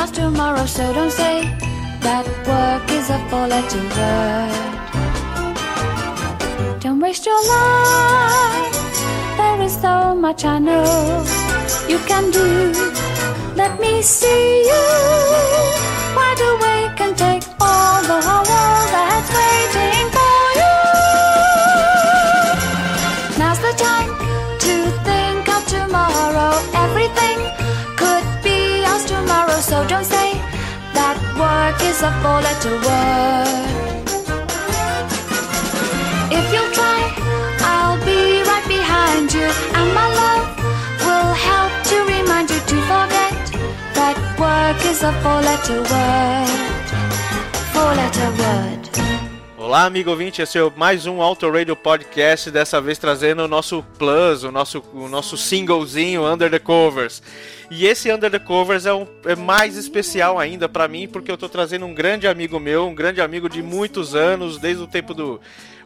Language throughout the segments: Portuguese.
ours tomorrow, so don't say that work is a four letter word. Don't waste your life, there is so much I know you can do. Let me see you wide awake and take all the whole world that's waiting for you. Now's the time to think of tomorrow. Everything so don't say that work is a four letter word. If you'll try, I'll be right behind you, and my love will help to remind you to forget that work is a four letter word. Four letter word. Olá, amigo ouvinte, esse é mais um Auto Radio Podcast, dessa vez trazendo o nosso plus, o nosso, o nosso singlezinho Under the Covers. E esse Under the Covers é, um, é mais especial ainda pra mim, porque eu tô trazendo um grande amigo meu, um grande amigo de muitos anos, desde o tempo do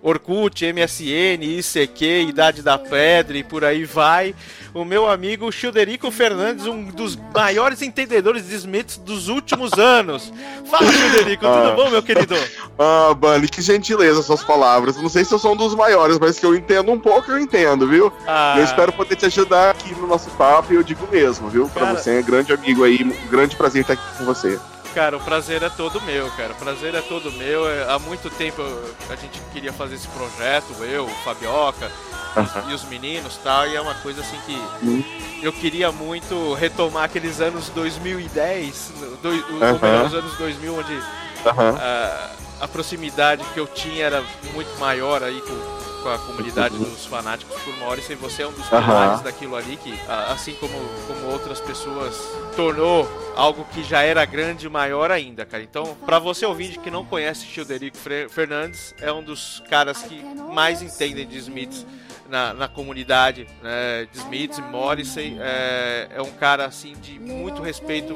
Orkut, MSN, ICQ, Idade da Pedra e por aí vai. O meu amigo Childerico Fernandes, um dos maiores entendedores de Smiths dos últimos anos. Fala, Childerico, tudo Ah. bom, meu querido? Ah, Bunny, que gentileza suas palavras. Não sei se eu sou um dos maiores, mas que eu entendo um pouco, eu entendo, viu? Ah, Eu espero poder te ajudar aqui no nosso papo e eu digo mesmo, viu? Pra Cara- você, é grande amigo aí, um grande prazer estar aqui com você. Cara, o prazer é todo meu, cara. O prazer é todo meu. É, Há muito tempo a gente queria fazer esse projeto, eu, o Fabioca os- e os meninos tal, e é uma coisa assim que Hum. eu queria muito retomar aqueles anos 2010, no- dois, o- ou Aham. melhor, os anos 2000, onde ah, a proximidade que eu tinha era muito maior aí com, com a comunidade dos fanáticos por Morrison e você é um dos pilares daquilo ali que, assim como, como outras pessoas, tornou algo que já era grande maior ainda, cara. Então, pra você ouvinte que não conhece Childerico Fernandes, é um dos caras que mais entendem de Smiths na, na comunidade né, de Smiths e Morrissey. É, é um cara assim de muito respeito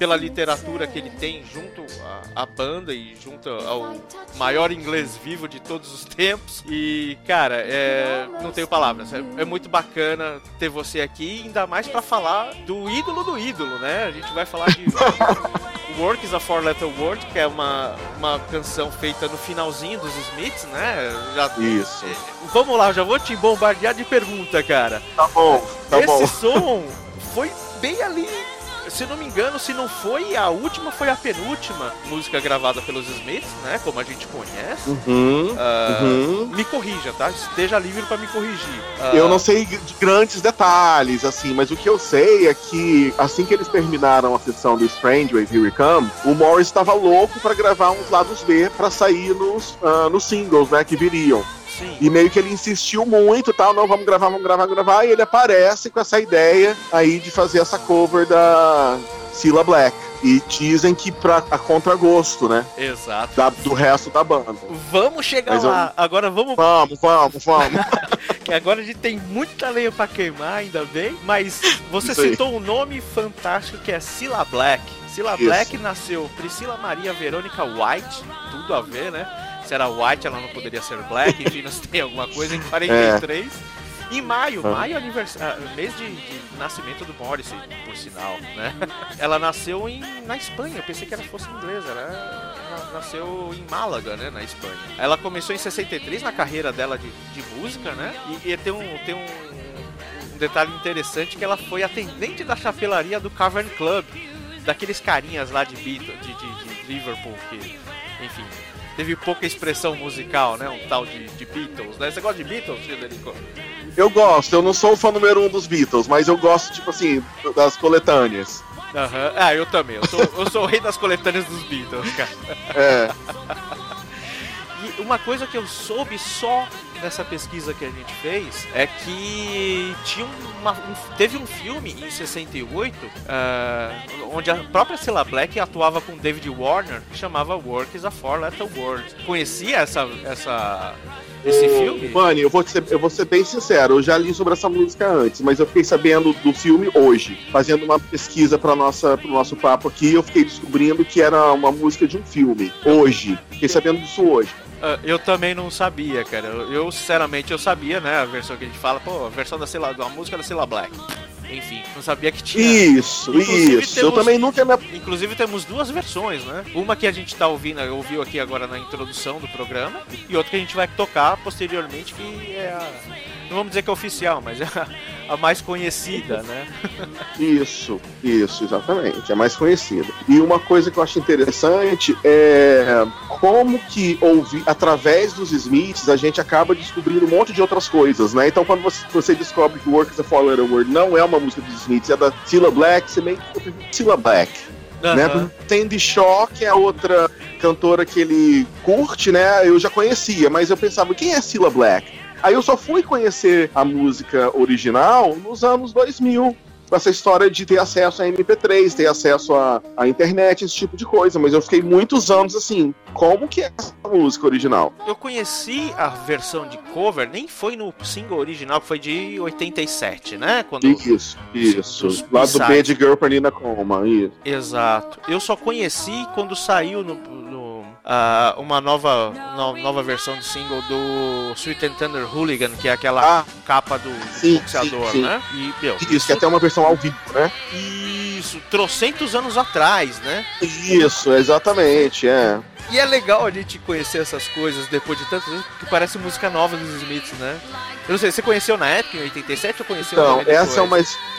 pela literatura que ele tem junto à, à banda e junto ao maior inglês vivo de todos os tempos. E, cara, é, não tenho palavras. É, é muito bacana ter você aqui, ainda mais pra falar do ídolo do ídolo, né? A gente vai falar de Work is a Four Letter Word, que é uma, uma canção feita no finalzinho dos Smiths, né? Já, Isso. Vamos lá, eu já vou te bombardear de pergunta, cara. Tá bom, tá Esse bom. som foi bem ali. Se não me engano, se não foi a última, foi a penúltima música gravada pelos Smiths, né? Como a gente conhece. Uhum. Ah, Uhum. Me corrija, tá? Esteja livre pra me corrigir. Ah, Eu não sei de grandes detalhes, assim, mas o que eu sei é que assim que eles terminaram a sessão do Strange Wave Here We Come, o Morris estava louco pra gravar uns lados B pra sair nos, ah, nos singles, né, que viriam. Sim. E meio que ele insistiu muito, tal, não, vamos gravar, vamos gravar, vamos gravar, e ele aparece com essa ideia aí de fazer essa cover da Cilla Black. E dizem que pra a contragosto, né, Exato. da- do resto da banda. Vamos chegar Mas eu- lá. Agora vamos. Vamos, vamos, vamos. Que agora a gente tem muita lenha pra queimar, ainda bem. Mas você Isso aí. citou um nome fantástico que é Cilla Black. Cilla Isso. Black nasceu Priscila Maria Verônica White, tudo a ver, né? Se era White, ela não poderia ser Black, enfim, nós tem alguma coisa em 43. Em maio, Ah. maio é aniversário, mês de, de nascimento do Morrissey, por sinal, né? Ela nasceu em, na Espanha, eu pensei que ela fosse inglesa, ela na- nasceu em Málaga, né, na Espanha. Ela começou em 63 na carreira dela de, de música, né? E, e tem, um, tem um, um detalhe interessante que ela foi atendente da chapelaria do Cavern Club, daqueles carinhas lá de, Beatle, de, de, de Liverpool, que, enfim, teve pouca expressão musical, né? Um tal de, de Beatles, né? Você gosta de Beatles, Federico? Eu gosto, eu não sou o fã número um dos Beatles, mas eu gosto, tipo assim, das coletâneas. Aham. Ah, eu também. Eu sou, eu sou o rei das coletâneas dos Beatles, cara. É. E uma coisa que eu soube só nessa pesquisa que a gente fez é que tinha uma, um- teve um filme em 68 ah, onde a própria Cilla Black atuava com David Warner que chamava Work is a Four Letter Word. Conhecia essa, essa, esse filme? Mano, eu vou, ser, eu vou ser bem sincero, eu já li sobre essa música antes, mas eu fiquei sabendo do filme hoje. Fazendo uma pesquisa para nossa pro nosso papo aqui, eu fiquei descobrindo que era uma música de um filme. Hoje. Fiquei sabendo disso hoje. Ah, eu também não sabia, cara. Eu, eu, sinceramente, eu sabia, né? A versão que a gente fala, pô, a versão da Cilla, da música da Cilla Black. enfim, não sabia que tinha. Isso, Inclusive, isso. Eu temos- também nunca me. Inclusive temos duas versões, né? Uma que a gente tá ouvindo, ouviu aqui agora na introdução do programa, e outra que a gente vai tocar posteriormente, que é a. Não vamos dizer que é oficial, mas é a, a mais conhecida, né? Isso, isso, exatamente. É mais conhecida. E uma coisa que eu acho interessante é como que ouvir, através dos Smiths, a gente acaba descobrindo um monte de outras coisas, né? Então, quando você, você descobre que Work is a Four Letter Word não é uma música dos Smiths, é da Cilla Black, você meio que Cilla Black. né? Aham. Sandy Shaw, que é a outra cantora que ele curte, né? Eu já conhecia, mas eu pensava, quem é Cilla Black? Aí eu só fui conhecer a música original nos anos 2000. Com essa história de ter acesso a MP3, ter acesso à, à internet, esse tipo de coisa. Mas eu fiquei muitos anos assim, como que é essa música original? Eu conheci a versão de cover, nem foi no single original, que foi de 87, né? Quando... Isso, isso. Lá do. Bad Girl pra Nina Coma, isso. Exato. Eu só conheci quando saiu no, ah, uma nova, no- nova versão de single do Sweet and Tender Hooligan, que é aquela Ah, capa do Sim, boxeador, sim, sim. né? E, meu, isso, que é até uma versão ao vivo, né? isso, trocentos anos atrás, né? Isso, exatamente, é. E é legal a gente conhecer essas coisas depois de tantos anos, porque parece música nova dos Smiths, né? Eu não sei, você conheceu na época, em 87, ou conheceu Então, essa é, uma,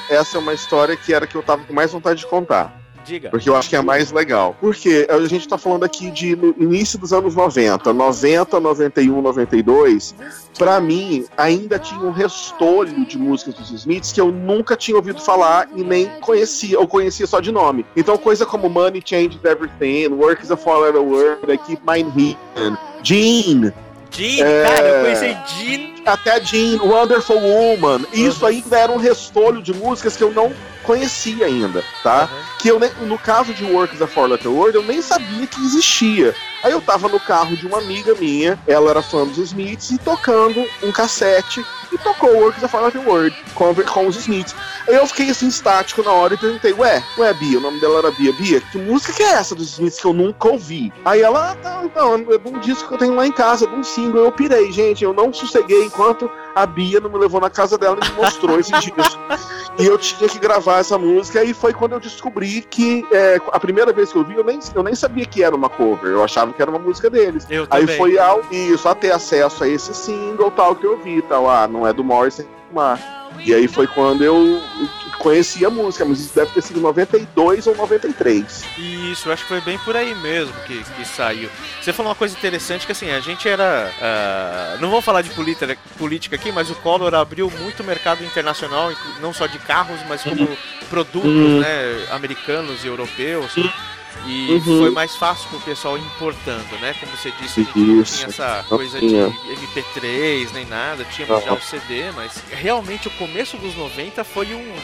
essa é uma história que era que eu tava com mais vontade de contar. Diga. Porque eu acho que é mais legal. Porque a gente tá falando aqui de no início dos anos 90, 90, 91, 92. Pra mim, ainda tinha um restolho de músicas dos Smiths que eu nunca tinha ouvido falar e nem conhecia, ou conhecia só de nome. Então, coisa como Money Changes Everything, Work is a Letter Word, I Keep Mine Hidden, Jean, Jean, É. cara, eu conheci Jean. até Jean, Wonderful Woman. Isso ainda era um restolho de músicas que eu não conhecia ainda, tá? Aham. que eu nem, no caso de Work is a Four Letter Word, eu nem sabia que existia. Aí eu tava no carro de uma amiga minha, ela era fã dos Smiths, e tocando um cassete, e tocou Work is a Four Letter Word com, com os Smiths. Aí eu fiquei assim, estático na hora e perguntei, ué, ué, Bia, o nome dela era Bia, Bia, que música que é essa dos Smiths que eu nunca ouvi? Aí ela, ah, tá, então, é um disco que eu tenho lá em casa, de um single, eu pirei, gente, eu não sosseguei enquanto a Bia não me levou na casa dela e me mostrou esse disco. E eu tinha que gravar essa música, e foi quando eu descobri que é, a primeira vez que eu vi, eu nem, eu nem sabia que era uma cover, eu achava que era uma música deles. Eu Aí também. foi ao isso, a ter acesso a esse single tal que eu vi, tal, ah, não é do Morrison, é do Mar. E aí foi quando eu conheci a música, mas isso deve ter sido em 92 ou 93. Isso, eu acho que foi bem por aí mesmo que, que saiu. Você falou uma coisa interessante que assim, a gente era. ah, não vamos falar de política, política aqui, mas o Collor abriu muito mercado internacional, não só de carros, mas como produtos Uhum. né, americanos e europeus. E Uhum. foi mais fácil pro pessoal importando, né? Como você disse, não tinha essa coisa de tinha. MP3 nem nada, tínhamos já Aham. o CD, mas realmente o começo dos 90 foi um- um-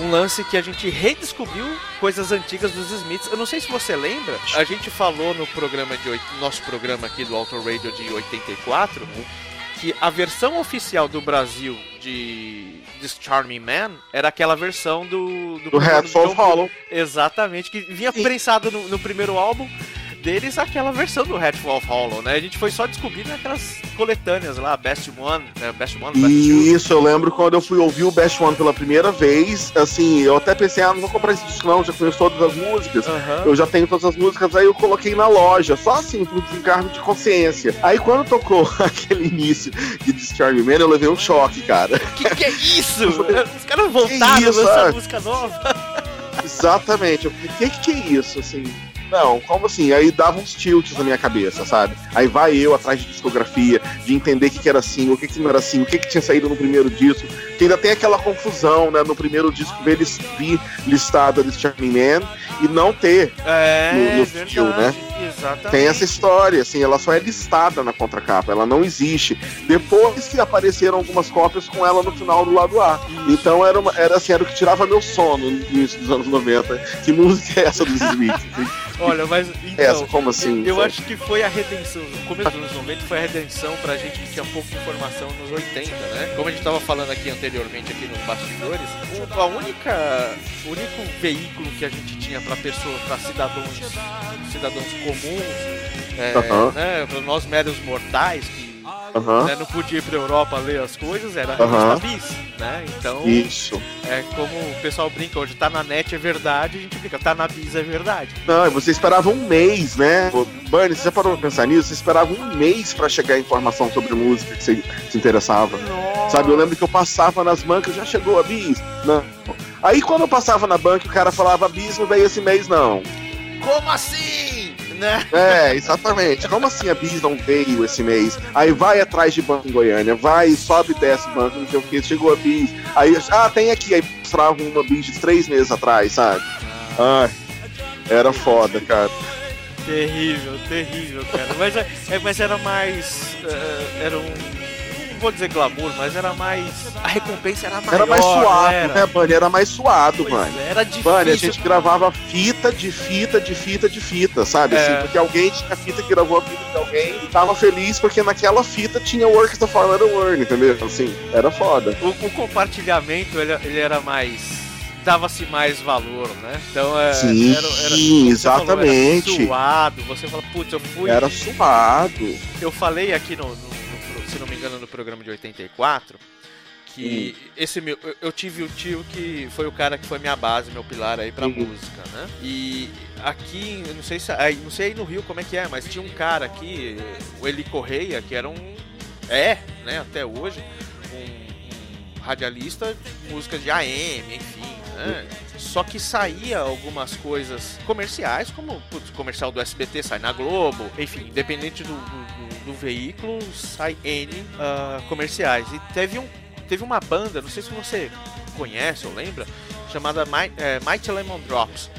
um, um, lance que a gente redescobriu coisas antigas dos Smiths. Eu não sei se você lembra, a gente falou no programa de nosso programa aqui do Auto Radio de 84 que a versão oficial do Brasil de This Charming Man era aquela versão do Do primeiro Head of John Hollow. Exatamente, que vinha Sim. prensado no, no primeiro álbum deles aquela versão do Hatful of Hollow, né? A gente foi só descobrindo naquelas coletâneas lá, Best One, né? Best One, Best Two. Isso, eu lembro quando eu fui ouvir o Best One pela primeira vez, assim, eu até pensei, ah, não vou comprar esse disco não, já conheço todas as músicas. Aham. Eu já tenho todas as músicas, aí eu coloquei na loja, só assim, por desencargo de consciência. Aí quando tocou aquele início de Discharge Man, eu levei um choque, cara. Que que é isso? Os caras voltaram a lançar é? música nova. Exatamente. Eu falei, o que, que é isso, assim? Não, como assim? Aí dava uns tilts na minha cabeça, sabe? Aí vai eu atrás de discografia, de entender o que, que era assim, o que, que não era assim, o que, que tinha saído no primeiro disco. Que ainda tem aquela confusão, né? No primeiro disco ver eles vir listado desse Charming Man e não ter. É, No- no verdade. fio, né? Exatamente. Tem essa história, assim, ela só é listada na contracapa, ela não existe. Depois que apareceram algumas cópias com ela no final do lado A. Então era, uma- era assim, era o que tirava meu sono no início dos anos 90. Que música é essa dos Smiths? Olha, mas então, essa, como assim? eu acho que foi a redenção, no começo dos anos 90 foi a redenção pra gente que tinha pouca informação nos 80, né? Como a gente tava falando aqui anteriormente aqui nos bastidores, o, a única o único veículo que a gente tinha pra pessoas, pra cidadãos, cidadãos comuns, é, né, pra nós meros mortais que Aham. né, não podia ir pra Europa ler as coisas, era revista Bis, né? Então, Isso. é como o pessoal brinca hoje, tá na net é verdade, a gente brinca, tá na Bis é verdade. Não, e você esperava um mês, né? Bernie, você já parou pra pensar nisso? Você esperava um mês pra chegar a informação sobre música que você se interessava. Nossa. Sabe, eu lembro que eu passava nas bancas, já chegou a bis? Não. Aí quando eu passava na banca, o cara falava bis, não veio esse mês, não. Como assim? Né? É, exatamente. Como assim a bis não veio esse mês? Aí vai atrás de banco em Goiânia, vai, sobe e desce banco, não sei o que, chegou a bis. Aí, ah, tem aqui, aí mostrava uma bis de três meses atrás, sabe? Ai, era foda, cara. Terrível, terrível, cara. Mas, é, é- mas era mais. é, era um. Não vou dizer glamour, mas era mais. A recompensa era maior. Era mais suado, era? né, Bunny? Era mais suado, Pois mano. Era difícil. Bunny, a gente gravava fita de fita de fita de fita, sabe? É. Assim, porque alguém tinha fita que gravou a fita de alguém e tava feliz porque naquela fita tinha o Orchestra for Another Word, entendeu? Assim, era foda. O, o compartilhamento ele, ele era mais. dava-se mais valor, né? Então é. Sim, era, era, você falou, exatamente. era suado, você fala, putz, eu fui. Era suado. Eu falei aqui no- no- se não me engano, no programa de 84, que Hum. esse meu. eu- tive o tio que foi o cara que foi minha base, meu pilar aí pra Uhum. música, né? E aqui, eu não sei se. aí, Não sei aí no Rio como é que é, mas tinha um cara aqui, o Eli Correia, que era um. É, né, até hoje, um, um radialista músicas de AM, enfim, né? Só que saía algumas coisas comerciais, como putz, comercial do SBT sai na Globo, enfim, independente do, do, do- veículo, sai N ah, comerciais. E teve, um, teve uma banda, não sei se você conhece ou lembra, chamada Mi- eh, Mighty Lemon Drops.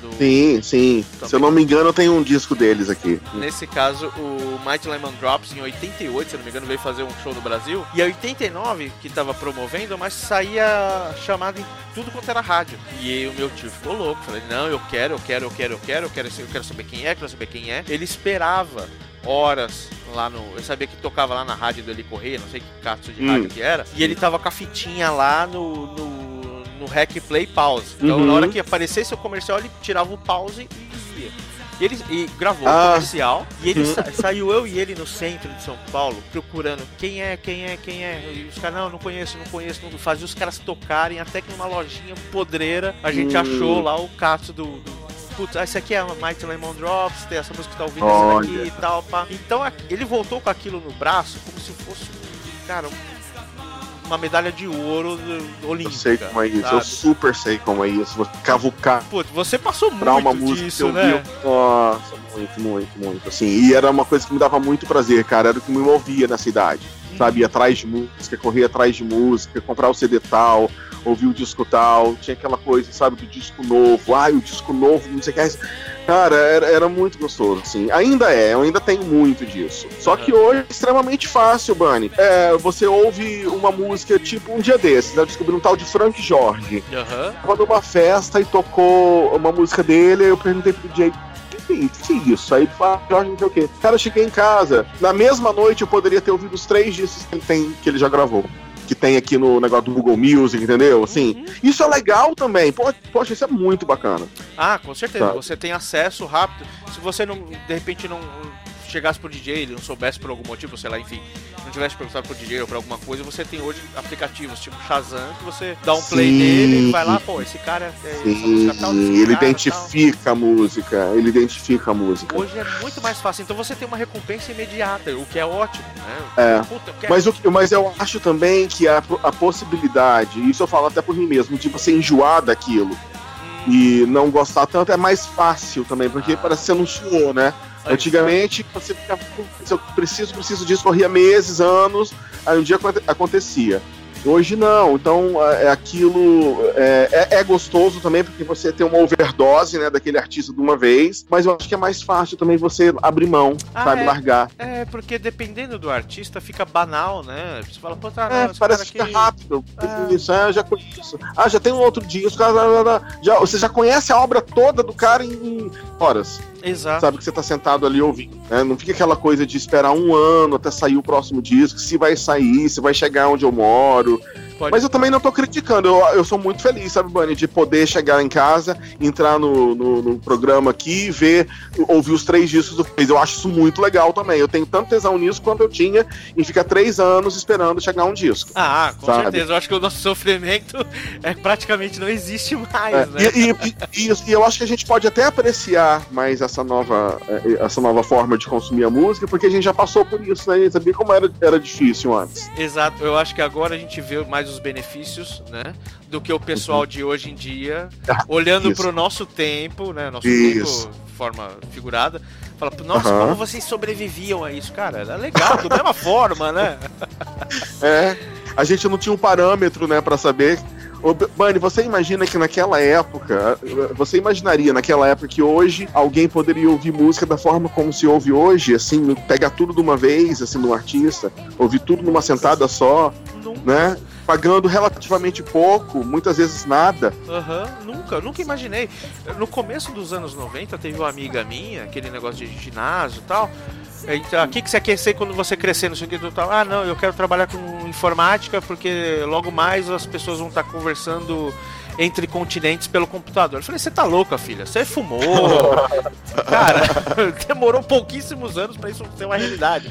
Do- Sim, sim. Se eu não me engano, tem um disco deles aqui. Nesse caso, o Mighty Lemon Drops, em 88, se eu não me engano, veio fazer um show no Brasil. E a 89, que tava promovendo, mas saía chamado em tudo quanto era rádio. E o meu tio ficou louco. Falei, não, eu quero, eu quero, eu quero, eu quero, eu quero, eu quero saber quem é, quero saber quem é. Ele esperava horas lá no. Eu sabia que tocava lá na rádio do Eli Correia, não sei que cato de Hum. rádio que era. E ele tava com a fitinha lá no. no no Rec Play Pause. Então, Uhum. na hora que aparecesse o comercial, ele tirava o pause e ia. E ele e gravou o Ah. comercial e ele Uhum. sa- saiu eu e ele no centro de São Paulo procurando quem é, quem é, quem é. E os caras, não, não conheço, não conheço, não fazia os caras tocarem até que numa lojinha podreira a gente Hum. achou lá o cato do. do Putz, ah, esse aqui é a Mighty Lemon Drops, tem essa música que tá ouvindo Olha. essa daqui e tal, pá. Então ele voltou com aquilo no braço como se fosse, um- cara, um- uma medalha de ouro do- Eu olímpica. sei como é isso. Eu sabe? super sei como é isso. Vou cavucar Putz, você passou pra uma muito música disso, que eu né? vi. Nossa, muito, muito, muito. Assim, e era uma coisa que me dava muito prazer, cara. Era o que me movia nessa idade. Sabe, ir atrás de música, correr atrás de música, comprar o CD tal, ouvir o disco tal. Tinha aquela coisa, sabe, do disco novo. Ai, o disco novo, não sei o que. Cara, era, era muito gostoso, assim. Ainda é, eu ainda tenho muito disso. Só que hoje é extremamente fácil, Bunny. É, você ouve uma música, tipo, um dia desses, eu descobri um tal de Frank Jorge. Aham. Tava numa festa e tocou uma música dele, eu perguntei pro DJ, que, isso? Aí ah, Jorge, não sei o quê. Cara, eu cheguei em casa, na mesma noite eu poderia ter ouvido os três discos que ele, tem, que ele já gravou. Que tem aqui no negócio do Google Music, entendeu? Assim, Uhum. isso é legal também. Poxa, isso é muito bacana. Ah, com certeza. Tá. Você tem acesso rápido. Se você não, de repente, não chegasse pro DJ, ele não soubesse por algum motivo, sei lá, enfim, não tivesse perguntado pro DJ ou pra alguma coisa, você tem hoje aplicativos tipo Shazam, que você dá um play Sim. nele, ele vai lá, pô, esse cara é Sim, tal, ele cara, tal. identifica a música, ele identifica a música. Hoje é muito mais fácil, então você tem uma recompensa imediata, o que é ótimo, né? É. Puta, eu Mas, o, mas eu acho também que a, a possibilidade, isso eu falo até por mim mesmo, de você enjoar daquilo Hum, e não gostar tanto é mais fácil também, porque Ah. parece que você não suou, né? Antigamente, você ficava, "Putz, eu preciso, preciso disso, corria meses, anos, aí um dia aconte- acontecia. Hoje não, então é aquilo é, é- é gostoso também porque você tem uma overdose né, daquele artista de uma vez, mas eu acho que é mais fácil também você abrir mão, Ah, sabe, é. largar. É, porque dependendo do artista fica banal, né? Você fala, pô, tá, É, não, parece que fica aqui- rápido. É. Isso, é, eu já conheço. Ah, já tem um outro disco. ah. Já, você já conhece a obra toda do cara em horas. Exato. Sabe que você tá sentado ali ouvindo. né? Não fica aquela coisa de esperar um ano até sair o próximo disco, se vai sair, se vai chegar onde eu moro. Pode Mas eu também não tô criticando, eu, eu sou muito feliz, sabe, Bunny, de poder chegar em casa, entrar no, no, no programa aqui ver, ouvir os três discos do Face. Eu acho isso muito legal também. Eu tenho tanto tesão nisso quanto eu tinha em ficar três anos esperando chegar um disco. Ah, com Sabe? certeza. Eu acho que o nosso sofrimento é, praticamente não existe mais, É, né? e, e- e- e eu acho que a gente pode até apreciar mais essa nova, eh, essa nova forma de consumir a música, porque a gente já passou por isso, né? Sabia como era, era difícil antes. Exato, eu acho que agora a gente vê mais os benefícios, né? Do que o pessoal de hoje em dia, Ah, olhando isso. pro nosso tempo, né? Nosso Isso. tempo de forma figurada, fala, nossa, Aham. como vocês sobreviviam a isso, cara? Era legal, da mesma forma, né? É, a gente não tinha um parâmetro, né, pra saber. Bunny, você imagina que naquela época, você imaginaria naquela época que hoje alguém poderia ouvir música da forma como se ouve hoje, assim, pegar tudo de uma vez, assim, no artista, ouvir tudo numa sentada só, né? Pagando relativamente pouco, muitas vezes nada. aham, nunca, nunca imaginei. No começo dos anos 90, teve uma amiga minha, aquele negócio de ginásio e tal. Então, o que, que você quer ser quando você crescer no seu tal? Ah, não, eu quero trabalhar com informática porque logo mais as pessoas vão estar conversando entre continentes pelo computador. Eu falei, você tá louca, filha? Você fumou? cara, demorou pouquíssimos anos pra isso ser uma realidade.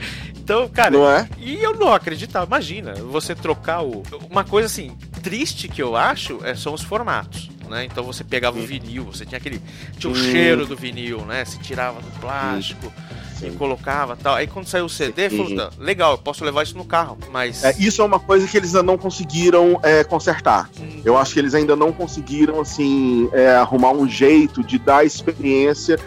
Então, cara, Não é? e eu não acreditava. Imagina, você trocar o. Uma coisa assim, triste que eu acho é, são os formatos. Né? Então você pegava o vinil, você tinha aquele. Tinha o Hum. cheiro do vinil, né? Se tirava do plástico e Sim. colocava tal. Aí quando saiu o CD, Sim. falou, "Tá, legal, eu posso levar isso no carro. Mas. É, isso é uma coisa que eles ainda não conseguiram é, consertar. hum, Eu acho que eles ainda não conseguiram, assim, é, arrumar um jeito de dar experiência,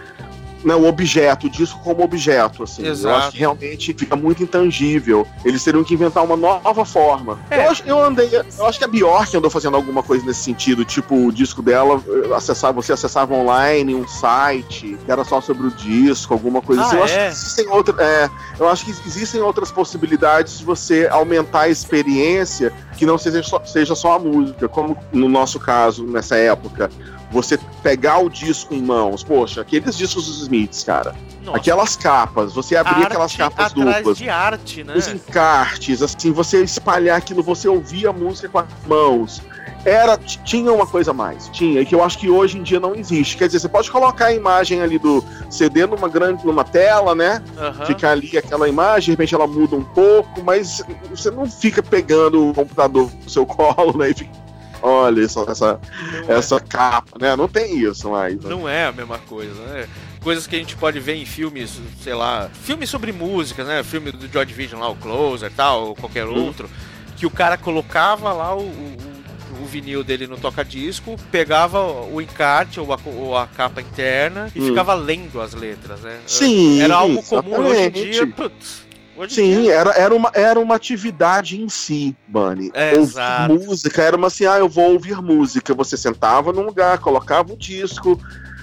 né, o objeto, o disco como objeto, assim. Eu Exato. acho que realmente fica muito intangível. Eles teriam que inventar uma nova forma. É. Eu, acho, eu andei, eu acho que a Bjork andou fazendo alguma coisa nesse sentido, tipo, o disco dela, eh, acessar, você acessava online um site, que era só sobre o disco, alguma coisa Ah, assim. Eu acho é? que existem outras, é, eu acho que existem outras possibilidades de você aumentar a experiência que não seja só, seja só a música, como no nosso caso, nessa época, você pegar o disco em mãos, poxa, aqueles discos dos Smiths, cara, nossa, aquelas capas, você abrir aquelas capas duplas, de arte, né? os encartes, assim, você espalhar aquilo, você ouvir a música com as mãos. Era, tinha uma coisa a mais, tinha, e que eu acho que hoje em dia não existe. Quer dizer, você pode colocar a imagem ali do CD numa grande, numa tela, né? Aham. Fica ali aquela imagem, de repente ela muda um pouco, mas você não fica pegando o computador no seu colo, né? E fica, olha essa, essa, Não é. essa capa, né? Não tem isso mais. né? Não é a mesma coisa, né? Coisas que a gente pode ver em filmes, sei lá, filmes sobre música, né? Filme do George Vision lá, o Closer tal, ou qualquer Uhum. outro, que o cara colocava lá o, o, o vinil dele no toca-disco, pegava o encarte ou a, ou a capa interna e Hum. ficava lendo as letras, né? Sim, Era algo comum hoje em exatamente. dia, putz, hoje Sim, dia- era, era, uma, era uma atividade em si, Bunny. É, música era uma assim, ah, eu vou ouvir música. Você sentava num lugar, colocava o disco,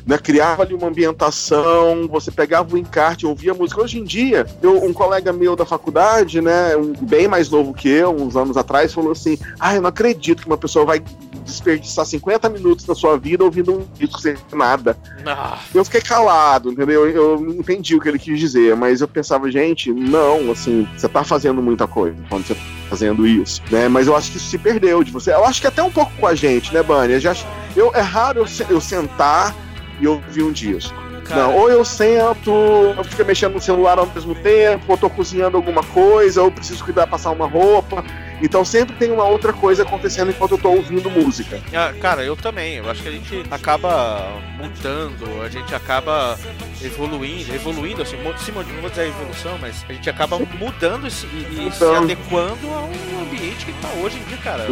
né, criava ali uma ambientação, você pegava o encarte, ouvia música. Hoje em dia, eu, um colega meu da faculdade, né, um, bem mais novo que eu, uns anos atrás, falou assim: ah, eu não acredito que uma pessoa vai desperdiçar 50 minutos da sua vida ouvindo um disco sem nada. Ah, Eu fiquei calado, entendeu? Eu não entendi o que ele quis dizer, mas eu pensava, gente, não, assim, você tá fazendo muita coisa quando você tá fazendo isso, né? Mas eu acho que isso se perdeu de você. Eu acho que até um pouco com a gente, né, Bunny? Eu já, eu, é raro eu, eu sentar e ouvir um disco. cara, Não, ou eu sento, eu fico mexendo no celular ao mesmo tempo, ou tô cozinhando alguma coisa, ou preciso cuidar, passar uma roupa. Então sempre tem uma outra coisa acontecendo enquanto eu tô ouvindo música. Ah, cara, eu também. Eu acho que a gente acaba mudando, a gente acaba evoluindo, evoluindo, assim, se mo- não vou dizer evolução, mas a gente acaba mudando e, e se Mudando. adequando ao ambiente que tá hoje em dia, cara.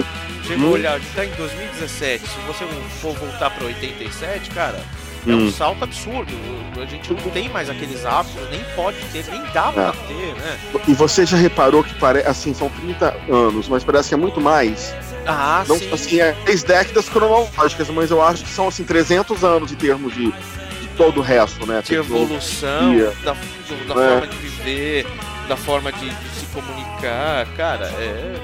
Chega a Hum. olhar, a gente tá em 2017, se você for voltar pra 87, cara, é um Hum. salto absurdo. A gente não tem mais aqueles hábitos, nem pode ter, nem dá pra É. ter, né? E você já reparou que parece assim, são 30 anos, mas parece que é muito mais. Ah, Não, sim. assim, é três décadas cronológicas, mas eu acho que são assim 300 anos em termos de, de todo o resto, né? de evolução, da, do- da É. forma de viver, da forma de, de comunicar, cara, é.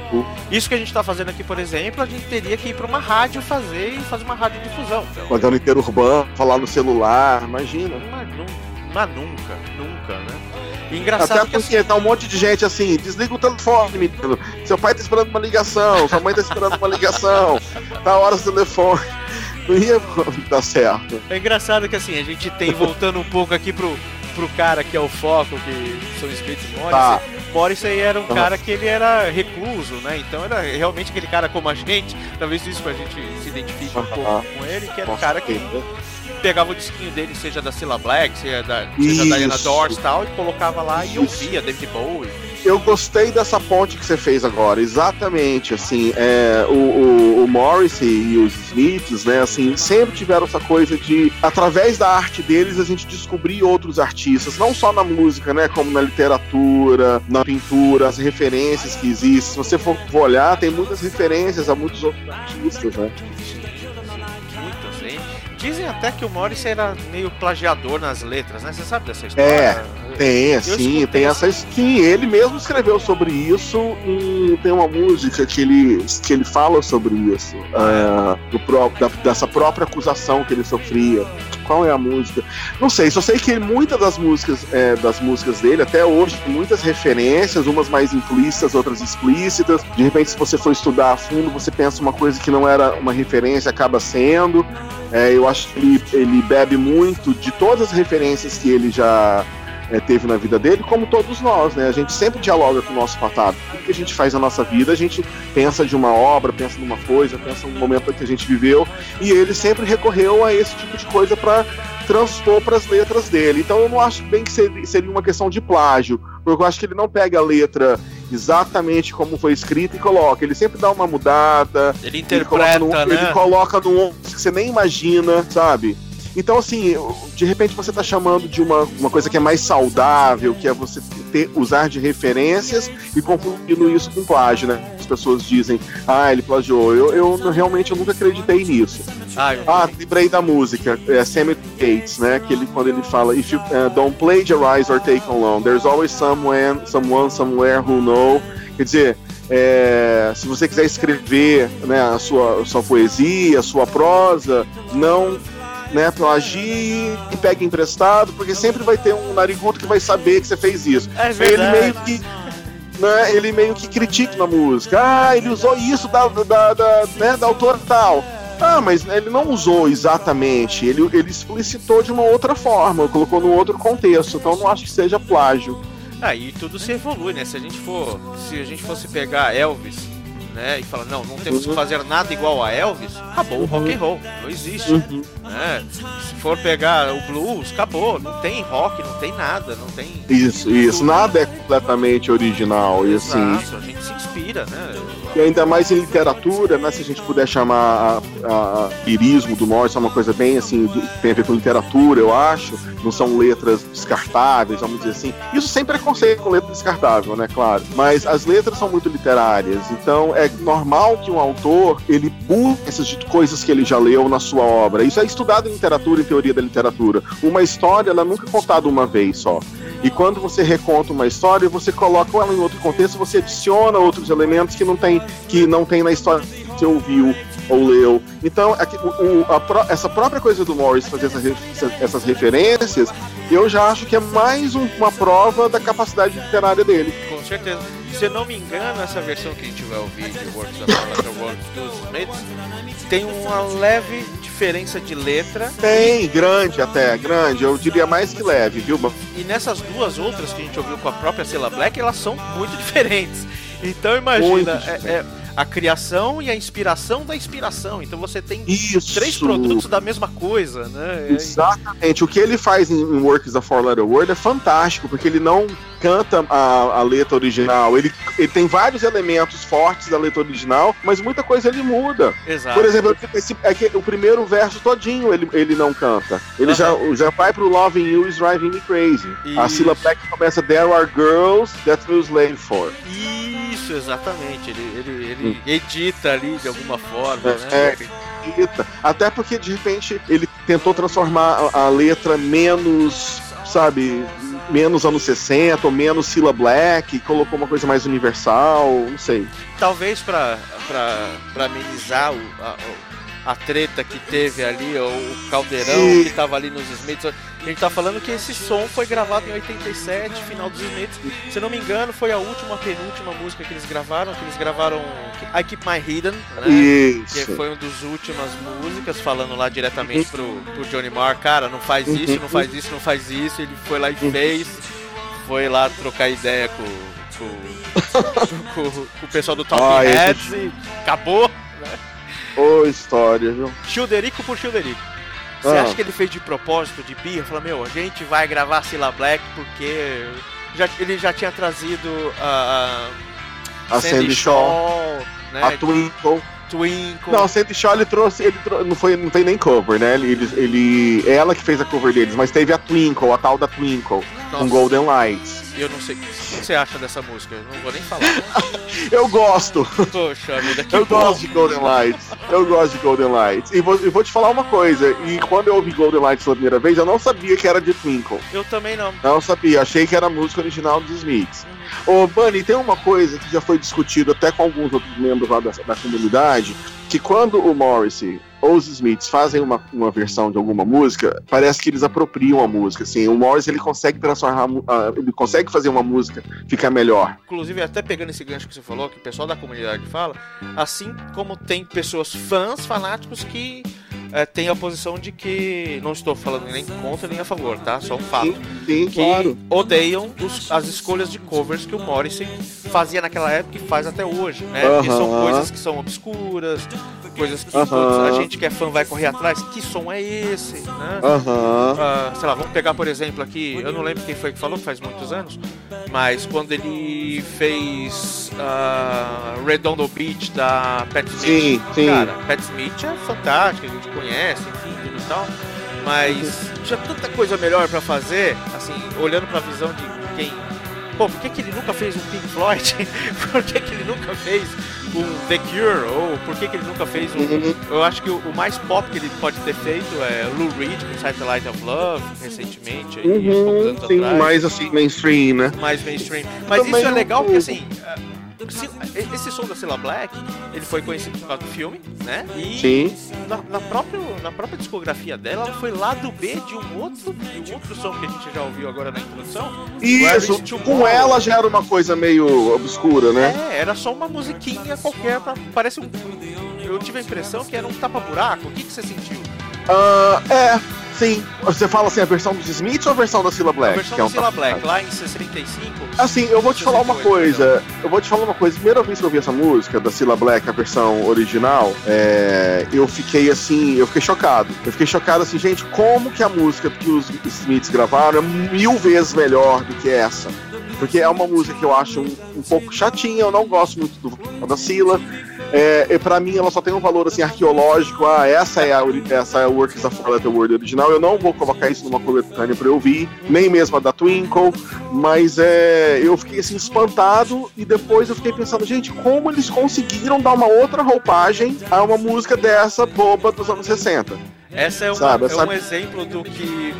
Isso que a gente tá fazendo aqui, por exemplo, a gente teria que ir pra uma rádio fazer e fazer uma rádio difusão. Então, Pagando inteiro urbano, falar no celular, imagina. mas, mas nunca, nunca, né? Engraçado Até que porque tá um monte de gente assim, desliga o telefone, menino. Seu pai tá esperando uma ligação, sua mãe tá esperando uma ligação, tá hora do telefone. Não ia dar certo. É engraçado que assim, a gente tem, voltando um pouco aqui pro, pro cara que é o foco, que são Smith e Morrissey. Tá. Morrissey era um Uhum. cara que ele era recluso, né? Então era realmente aquele cara como a gente, talvez isso a gente se identifique um pouco com ele, que era um cara que. Pegava o disquinho dele, seja da Cilla Black, seja da, seja da Diana. Dors e tal, e colocava lá e Isso. ouvia David Bowie. Eu gostei dessa ponte que você fez agora, exatamente, assim, é, o, o, o Morrissey e os Smiths, né, assim, sempre tiveram essa coisa de, através da arte deles, a gente descobrir outros artistas, não só na música, né, como na literatura, na pintura, as referências que existem, se você for, for olhar, tem muitas referências a muitos outros artistas, né. Dizem até que o Morrissey era meio plagiador nas letras, né? Você sabe dessa história? Tem, assim, escutei tem essa skin. Ele mesmo escreveu sobre isso e tem uma música que ele, que ele fala sobre isso, é, do próprio, da- dessa própria acusação que ele sofria. Qual é a música? Não sei, só sei que muitas das músicas, é, das músicas dele, até hoje, tem muitas referências, umas mais implícitas, outras explícitas. De repente, se você for estudar a fundo, você pensa uma coisa que não era uma referência, acaba sendo. É, eu acho que ele, ele bebe muito de todas as referências que ele já é, teve na vida dele, como todos nós, né? A gente sempre dialoga com o nosso passado. Tudo que a gente faz na nossa vida, a gente pensa de uma obra, pensa numa coisa, pensa num momento que a gente viveu, e ele sempre recorreu a esse tipo de coisa para transpor para as letras dele. Então eu não acho bem que seria, uma questão de plágio, porque eu acho que ele não pega a letra exatamente como foi escrita e coloca. Ele sempre dá uma mudada, Ele ele coloca, interpreta, num, né? ele coloca num que você nem imagina, sabe? Então, assim, de repente você tá chamando de uma, uma coisa que é mais saudável, que é você ter, usar de referências e confundindo isso com plágio, né? As pessoas dizem, ah, ele plagiou. Eu, eu realmente eu nunca acreditei nisso. Ah, Ah, lembrei da música, é Sammy Gates, né? Que ele, quando ele fala, if you uh, don't plagiarize or take on loan, there's always someone, someone somewhere who know. Quer dizer, é, se você quiser escrever né, a, sua, a sua poesia, a sua prosa, não né, plagie e pegue emprestado, porque sempre vai ter um narigudo que vai saber que você fez isso. é Ele verdade. meio que. Né, ele meio que critica na música. Ah, ele usou isso da, da, da, né, da autora tal. Ah, mas ele não usou exatamente. Ele, ele explicitou de uma outra forma, colocou num outro contexto. Então não acho que seja plágio. Aí tudo se evolui, né? Se a gente for, se a gente fosse pegar Elvis, né, e falar não, não temos que Uhum. fazer nada igual a Elvis, acabou o rock and roll, não existe, né? Se for pegar o blues, acabou, não tem rock, não tem nada, não tem Isso, isso. Nada é completamente original. E assim, Exato, a gente se inspira, né? E ainda mais em literatura, né? Se a gente puder chamar a, a, a lirismo do Morrison uma coisa bem assim, do- tem a ver com literatura, eu acho. Não são letras descartáveis, vamos dizer assim. Isso sem preconceito com letra descartável, né? Claro. Mas as letras são muito literárias. Então é normal que um autor ele busque essas coisas que ele já leu na sua obra. Isso é estudado em literatura, em teoria da literatura. Uma história, ela nunca é contada uma vez só. E quando você reconta uma história, você coloca ela em outro contexto, você adiciona outros elementos que não tem, que não tem na história que você ouviu ou leu. Então, aqui, o- o- a essa própria coisa do Morris fazer essa re- essas referências, eu já acho que é mais um- uma prova da capacidade literária dele. Com certeza. Se eu não me engano, essa versão que a gente vai ouvir de Works of Works dos Smiths tem uma leve diferença de letra. Tem, grande até, grande. Eu diria mais que leve, viu? E nessas duas outras que a gente ouviu com a própria Cilla Black, elas são muito diferentes. Então imagina, é, é a criação e a inspiração da inspiração. Então você tem Isso. três produtos da mesma coisa, né? É- Exatamente. O que ele faz em, Works of Four Letter Word é fantástico, porque ele não canta a, a letra original. Ele, ele tem vários elementos fortes da letra original, mas muita coisa ele muda. Exato. Por exemplo, esse, é o primeiro verso todinho ele, ele não canta. Ele já, já vai pro Loving You is Driving Me Crazy. A Isso. Cilla Black começa There are girls that we'll slave for. Isso, exatamente. Ele, ele, ele edita ali de alguma forma, É, né? é, Eita. Até porque de repente ele tentou transformar a, a letra menos, sabe, menos anos 60 ou menos Cilla Black, colocou uma coisa mais universal, não sei. Talvez pra amenizar o, a- o- a treta que teve ali, o caldeirão Sim. que tava ali nos Smiths. A gente tá falando que esse som foi gravado em 87, final dos Smiths. Se não me engano, foi a última, penúltima música que eles gravaram, que eles gravaram I Keep My Hidden, né? Que Isso. foi uma das últimas músicas, falando lá diretamente pro, pro Johnny Marr, cara, não faz isso, não faz isso, não faz isso. Ele foi lá e fez. Foi lá trocar ideia com, com, com- com o pessoal do Talking Ah, Heads e acabou. Ô, história, viu? Childerico por Childerico. Você Ah. acha que ele fez de propósito, de birra? Fala, meu, a gente vai gravar Cilla Black porque já, ele já tinha trazido a, A Sandy Shaw, né? a Twinkle. Twinkle. Não, Sandy Shaw ele trouxe, ele trou- não foi, não tem nem cover, né? Ele, ele, ele- ela que fez a cover deles, mas teve a Twinkle, a tal da Twinkle, Nossa, com Golden Lights. Eu não sei. O que você acha dessa música? Eu não vou nem falar. Eu gosto, Poxa vida, que eu bom. gosto de Golden Lights, eu gosto de Golden Lights. E vou, vou te falar uma coisa, e quando eu ouvi Golden Lights pela primeira vez, eu não sabia que era de Twinkle. Eu também não. Não sabia, achei que era a música original dos Smiths. Ô, Bunny, tem uma coisa que já foi discutido até com alguns outros membros lá da, da comunidade, que quando o Morrissey ou os Smiths fazem uma, uma versão de alguma música, parece que eles apropriam a música. Assim, o Morrissey ele consegue transformar, ele consegue fazer uma música ficar melhor. Inclusive, até pegando esse gancho que você falou, que o pessoal da comunidade fala, assim como tem pessoas fãs, fanáticos que eh, têm a posição de que. Não estou falando nem contra nem a favor, tá? Só um fato. Sim, que odeiam os- as escolhas de covers que o Morrissey fazia naquela época e faz até hoje, né? Porque são Aham. coisas que são obscuras, coisas que Aham. putz, a gente que é fã vai correr atrás. Que som é esse, né? Aham. Ah, sei lá, vamos pegar por exemplo aqui, eu não lembro quem foi que falou, faz muitos anos, mas quando ele fez ah, Redondo Beach da Pat Smith, Sim, sim. cara, Pat Smith é fantástica, a gente conhece, enfim, tudo e tal, mas tinha tanta coisa melhor pra fazer, assim, olhando pra visão de quem. Pô, por que, que ele nunca fez um Pink Floyd? por que, que ele nunca fez um The Cure? Ou por que, que ele nunca fez um. Uhum. Eu acho que o, o mais pop que ele pode ter feito é Lou Reed com Satellite of Love, recentemente, aí, há poucos Uhum, anos sim, atrás. mais assim, mainstream, né? mais mainstream. Mas Também isso é legal porque assim. Se- Esse som da Cilla Black, ele foi conhecido por causa do filme, né? E Sim. na, na, própria, na própria discografia dela, ela foi lado B de um outro, de um outro som que a gente já ouviu agora na introdução. Isso, com ela já era uma coisa meio obscura, né? É, era só uma musiquinha qualquer, pra, parece um. Eu tive a impressão que era um tapa-buraco. O que, que você sentiu? Ah, é, sim. Você fala assim, a versão dos Smiths ou a versão da Cilla Black? a versão é do um Cilla Black, lá em 65. Assim, eu vou te falar uma 68, coisa. Eu vou te falar uma coisa. Primeira vez que eu vi essa música da Cilla Black, a versão original, é, eu fiquei assim, eu fiquei chocado. Eu fiquei chocado assim, gente, como que a música que os Smiths gravaram é mil vezes melhor do que essa? Porque é uma música que eu acho um, um pouco chatinha, eu não gosto muito do, da Cilla. É, e pra mim ela só tem um valor assim arqueológico. Ah, essa é a essa é a Works of Letter Word original. Eu não vou colocar isso numa coletânea pra eu ouvir, nem mesmo a da Twinkle. Mas é, eu fiquei assim espantado e depois eu fiquei pensando, gente, como eles conseguiram dar uma outra roupagem a uma música dessa boba dos anos 60? Essa é, uma- Sabe, é um exemplo do que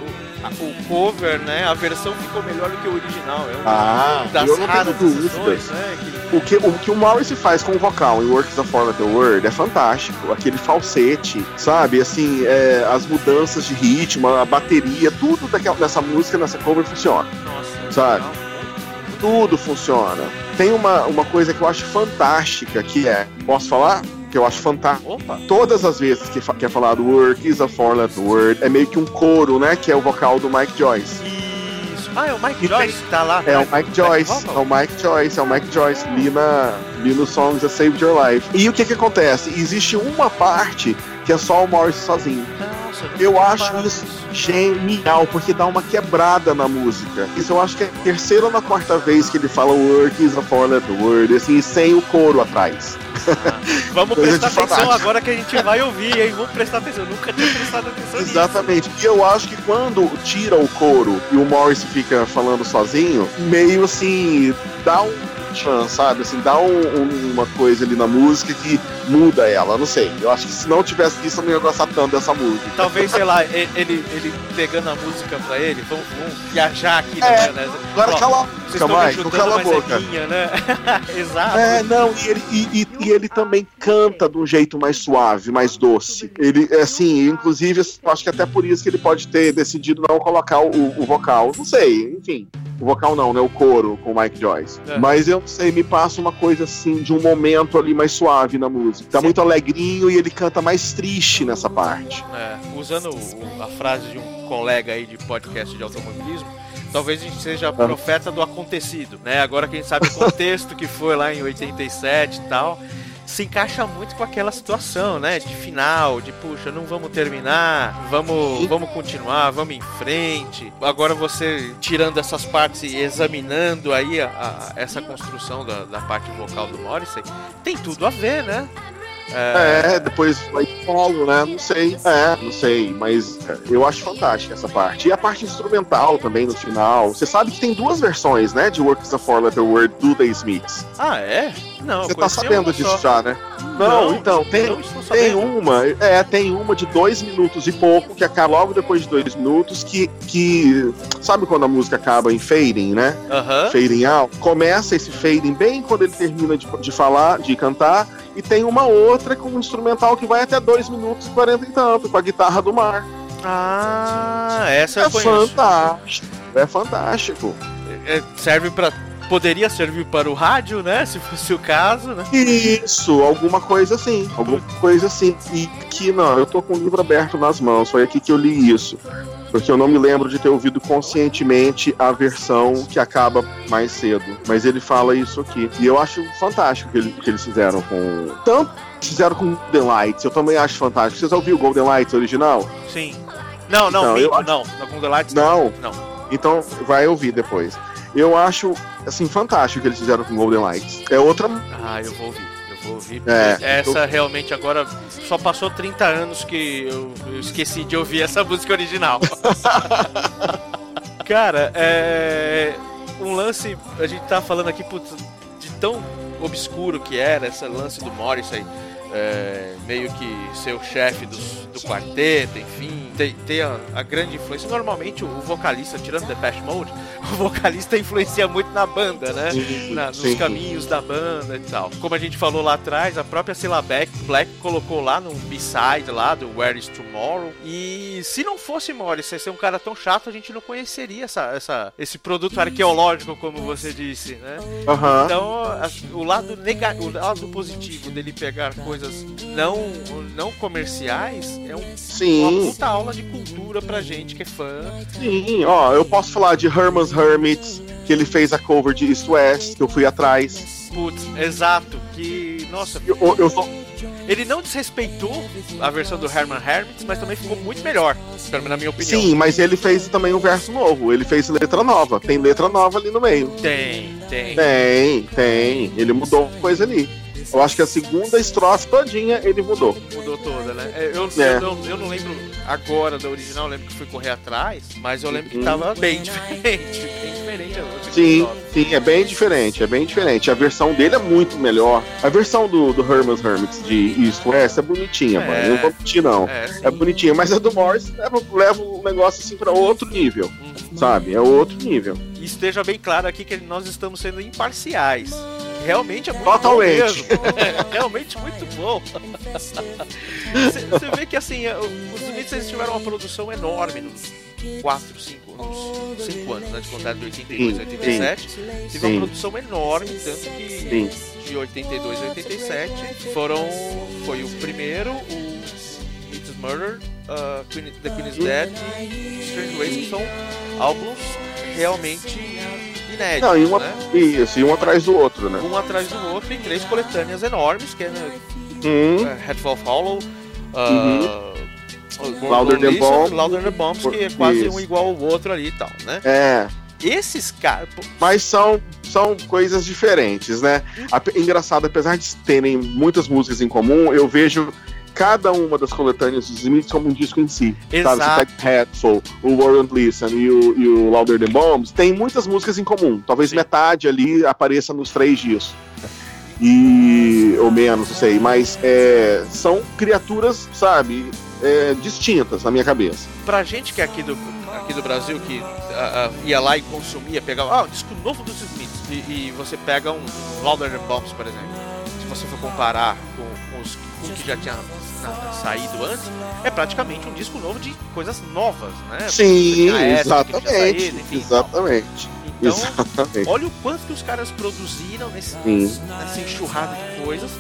o, cover, né? A versão ficou melhor do que o original. É uma Ah, das eu não tenho raras dúvidas. exceções, né? que- O que, o que o Morrissey faz com o vocal em Works of Four Letter Word é fantástico. Aquele falsete, sabe? Assim, é, as mudanças de ritmo, a bateria, tudo daquela, dessa música, nessa cover funciona. Nossa, Sabe? legal. Tudo funciona. Tem uma, uma coisa que eu acho fantástica que é. Posso falar? Que eu acho fantástico. Opa! Todas as vezes que, fa- que é falado Work is a Four Letter Word, é meio que um coro, né? Que é o vocal do Mike Joyce. Isso. Ah, é o Mike E Joyce que tá lá. É o né? Mike Joyce, é o Mike Joyce, é o Mike Joyce ali, na, ali no Songs That Saved Your Life. E o que que acontece? Existe uma parte que é só o Morris sozinho. Nossa, Eu acho isso genial, porque dá uma quebrada na música. Isso eu acho que é a terceira ou na quarta vez que ele fala Work is a four letter word, assim, sem o coro atrás. Vamos Coisa prestar atenção fanático. agora que a gente vai ouvir, hein? Vamos prestar atenção. Eu nunca tinha prestado atenção nisso. Exatamente. E eu acho que quando tira o coro e o Morris fica falando sozinho, meio assim, dá um chance, sabe? Assim, dá um, um, uma coisa ali na música que muda ela, não sei. Eu acho que se não tivesse isso, eu não ia gostar tanto dessa música. Talvez, sei lá, ele, ele pegando a música pra ele, vamos, vamos viajar aqui na É, maionese. Agora Ó, cala Vocês estão ajudando, cala a é boca. minha, né? Exato. É, não, e ele, e, e- e ele também canta de um jeito mais suave, mais doce. Ele, é, assim, inclusive, acho que até por isso que ele pode ter decidido não colocar o, o vocal. Não sei, enfim. O vocal não, né? O coro com o Mike Joyce. É. Mas eu não sei, me passa uma coisa assim, de um momento ali mais suave na música. Tá Sim. muito alegrinho e ele canta mais triste nessa parte. É, usando o- a frase de um colega aí de podcast de automobilismo, talvez a gente seja profeta do acontecido, né? Agora que a gente sabe o contexto que foi lá em 87 e tal, se encaixa muito com aquela situação, né? De final, de puxa, não vamos terminar, vamos, vamos continuar, vamos em frente. Agora você tirando essas partes e examinando aí a- a- essa construção da, da parte vocal do Morrissey, tem tudo a ver, né? É, depois vai solo, né? Não sei. É, não sei. Mas é, eu acho fantástica essa parte. E a parte instrumental também no final. Você sabe que tem duas versões, né? De Work is a Four Letter Word do The Smiths. Ah, é? Não, Você tá sabendo disso só. já, né? Não, Não, então, tem, tem uma, é, tem uma de dois minutos e pouco, que acaba logo depois de dois minutos, que, que sabe quando a música acaba em fading, né? Fading out. Começa esse fading bem quando ele termina de, de falar, de cantar, e tem uma outra com um instrumental que vai até dois minutos e quarenta e tanto, com a guitarra do mar. Ah, essa É eu conheço. fantástico. É fantástico. É, serve para poderia servir para o rádio, né? Se fosse o caso, né? Isso, alguma coisa assim. Alguma coisa assim. E aqui não, eu tô com o livro aberto nas mãos, foi aqui que eu li isso. Porque eu não me lembro de ter ouvido conscientemente a versão que acaba mais cedo. Mas ele fala isso aqui. E eu acho fantástico o que, ele- que eles fizeram com. Tanto que fizeram com Golden Lights, eu também acho fantástico. Vocês já ouviram o Golden Lights original? Sim. Não, não, Então, eu não. Na Golden Lights Não. Não. Então vai ouvir depois. Eu acho, assim, fantástico o que eles fizeram com Golden Lights. É outra. Ah, eu vou ouvir. Eu vou ouvir. É, essa realmente agora só passou 30 anos que eu, eu esqueci de ouvir essa música original. Cara, é. Um lance. A gente tá falando aqui putz, de tão obscuro que era esse lance do Morrissey. É, meio que ser o chefe dos- do quarteto, enfim, ter, ter a, a grande influência. Normalmente o, o vocalista, tirando Depeche Mode, o vocalista influencia muito na banda, né? na- nos Sim. caminhos da banda e tal. Como a gente falou lá atrás, a própria Cilla Black, Black colocou lá no B-side lá do Where is Tomorrow. E se não fosse Morrissey ser um cara tão chato, a gente não conheceria essa, essa, esse produto arqueológico, como você disse, né? Aham. Então, a- o lado negativo, o lado positivo dele pegar coisas não, não comerciais é um, uma Sim. puta aula de cultura pra gente que é fã. Sim, ó, eu posso falar de Herman's Hermits, que ele fez a cover de East West, que eu fui atrás. Putz, exato, que, nossa, Eu, eu sou. Ele não desrespeitou a versão do Herman Hermits, mas também ficou muito melhor, na minha opinião. Sim, mas ele fez também um verso novo. Ele fez letra nova. Tem letra nova ali no meio. Tem, tem. Tem, tem. Ele mudou coisa ali. Eu acho que a segunda estrofe todinha ele mudou. Mudou toda, né? É, Eu, É. eu, não, eu não lembro agora da original, eu lembro que fui correr atrás, mas eu lembro que Uhum. tava bem diferente, bem diferente Sim, sim, é bem diferente, é bem diferente. A versão dele é muito melhor. A versão do, do Herman's Hermits de East West é bonitinha, É. mano. Eu não vou mentir, não. É. É bonitinha, mas a do Morris leva, leva o negócio assim pra outro nível, Uhum. sabe? É outro nível. E esteja bem claro aqui que nós estamos sendo imparciais. Realmente é muito Totalmente. bom. É realmente muito bom. Você vê que assim, é, os Smiths eles tiveram uma produção enorme nos 4, 5 anos. 5 anos, né? De contar de 82 a Sim, 87. Teve sim. uma produção enorme, tanto que Sim. de 82 a 87 foram. Foi o primeiro, o Meets Murder, uh, Queen, The Queen is Dead e Strange Ways, que são álbuns realmente inéditos, Não, e uma, né? isso, e um atrás do outro, né? Um atrás do outro e três coletâneas enormes, que é né, Hum, uh, Headfall Hollow, uh, Born Louder Than Listen, Bombs. Louder Than Bombs, que é quase Isso. um igual ao outro ali e tal, né? é. Esses caras... Mas são, são coisas diferentes, né? Engraçado, apesar de terem muitas músicas em comum, eu vejo cada uma das coletâneas dos Smiths como um disco em si. Exato. Sabe? Você pega Hatful, o Warren Listen e o, e o Louder Than Bombs, tem muitas músicas em comum. Talvez Sim. metade ali apareça nos três discos. E. ou menos, não sei. Mas é, são criaturas, sabe, é, distintas na minha cabeça. Pra gente que é aqui do, aqui do Brasil, que ah, ah, ia lá e consumia, pegava, ah, um disco novo dos Smiths, e, e você pega um Louder Than Bombs, por exemplo, se você for comparar com, com os com que já tinha na- saído antes, é praticamente um disco novo de coisas novas, né? Sim, exatamente. saído, enfim. exatamente. Então, exatamente. olha o quanto que os caras produziram nesse, Sim. nessa enxurrada de coisas,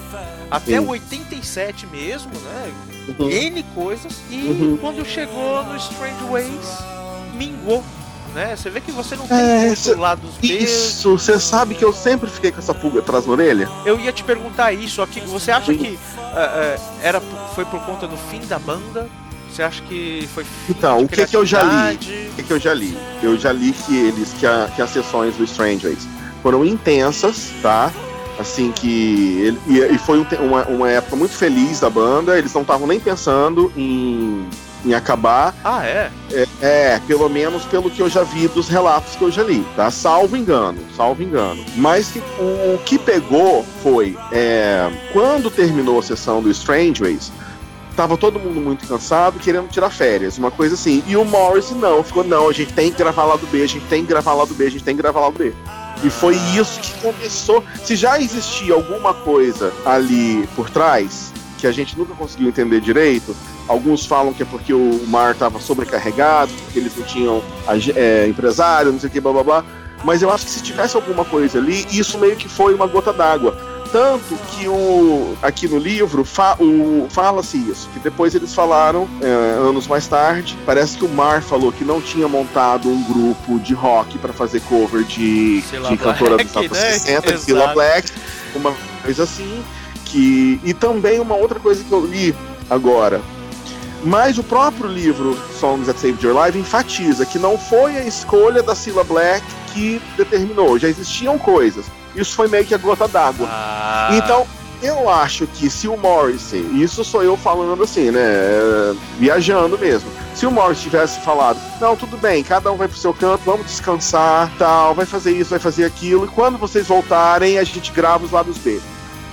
até Sim. o 87 mesmo, né? Uhum. N coisas, e Uhum. quando chegou no Strange Ways, mingou. Né? Você vê que você não tem É, cê- lados. Isso, você sabe que eu sempre fiquei com essa pulga atrás da orelha? Eu ia te perguntar isso aqui. Você acha Sim. que ah, ah, era, foi por conta do fim da banda? Você acha que foi Então, de o que que eu já li? O que, que eu já li? Eu já li que eles, que, a- que as sessões do Strange Ways foram intensas, tá? Assim que. ele- e, foi um uma, uma época muito feliz da banda, eles não estavam nem pensando em, em acabar. Ah, é? É, é, pelo menos pelo que eu já vi dos relatos que eu já li, tá? Salvo engano, salvo engano. Mas que, o, que pegou foi é, quando terminou a sessão do Strange Ways, tava todo mundo muito cansado, querendo tirar férias, uma coisa assim. E o Morris não, ficou, não, a gente tem que gravar lá do B, a gente tem que gravar lá do B, a gente tem que gravar lá do B. E foi isso que começou. Se já existia alguma coisa ali por trás, que a gente nunca conseguiu entender direito, alguns falam que é porque o mar estava sobrecarregado, porque eles não tinham é, empresário, não sei o que, blá blá blá. Mas eu acho que se tivesse alguma coisa ali, isso meio que foi uma gota d'água. Tanto que o, aqui no livro fa, fala-se isso, que depois eles falaram, é, anos mais tarde, parece que o Mar falou que não tinha montado um grupo de rock para fazer cover de, Cilla de cantora dos Black, anos né? 60, de Cilla. Black, uma coisa assim. Que, e também uma outra coisa que eu li agora. Mas o próprio livro Songs That Saved Your Life enfatiza que não foi a escolha da Cilla Black que determinou, já existiam coisas. Isso foi meio que a gota d'água. Ah, Então, eu acho que se o Morrissey, isso sou eu falando assim, né? Viajando mesmo. Se o Morrissey tivesse falado, não, tudo bem, cada um vai pro seu canto, vamos descansar, tal, vai fazer isso, vai fazer aquilo, e quando vocês voltarem, a gente grava os lados B.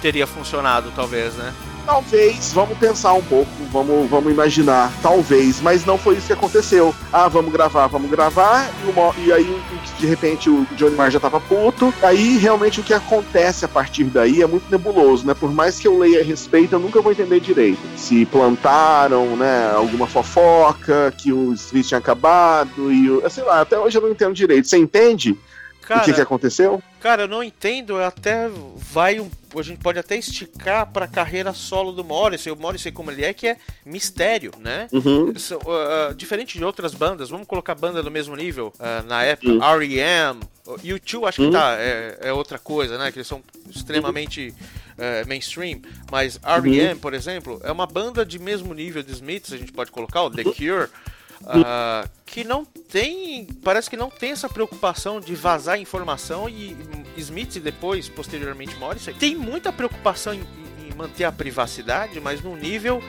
teria funcionado, talvez, né? Talvez, vamos pensar um pouco, vamos, vamos imaginar, talvez, mas não foi isso que aconteceu. Ah, vamos gravar, vamos gravar, e, Mo- e aí de repente o Johnny Marr já tava puto. Aí realmente o que acontece a partir daí é muito nebuloso, né? Por mais que eu leia a respeito, eu nunca vou entender direito. Se plantaram, né, alguma fofoca, que o Smith tinha acabado, e o. Sei lá, até hoje eu não entendo direito. Você entende Cara, o que, que aconteceu? Cara, eu não entendo, até vai um, a gente pode até esticar pra carreira solo do Morrissey, o Morrissey como ele é, que é mistério, né? Uhum. São, ah, diferente de outras bandas, vamos colocar banda do mesmo nível, ah, na época, Hum. R.E.M., U2 acho que Hum. tá, é, é outra coisa, né? Que eles são extremamente eh, mainstream, mas R.E.M., por exemplo, é uma banda de mesmo nível de Smiths, a gente pode colocar, o The Cure, ah, que não tem, parece que não tem essa preocupação de vazar informação e hum, Smith e depois, posteriormente Morrissey, tem muita preocupação em, em manter a privacidade, mas num nível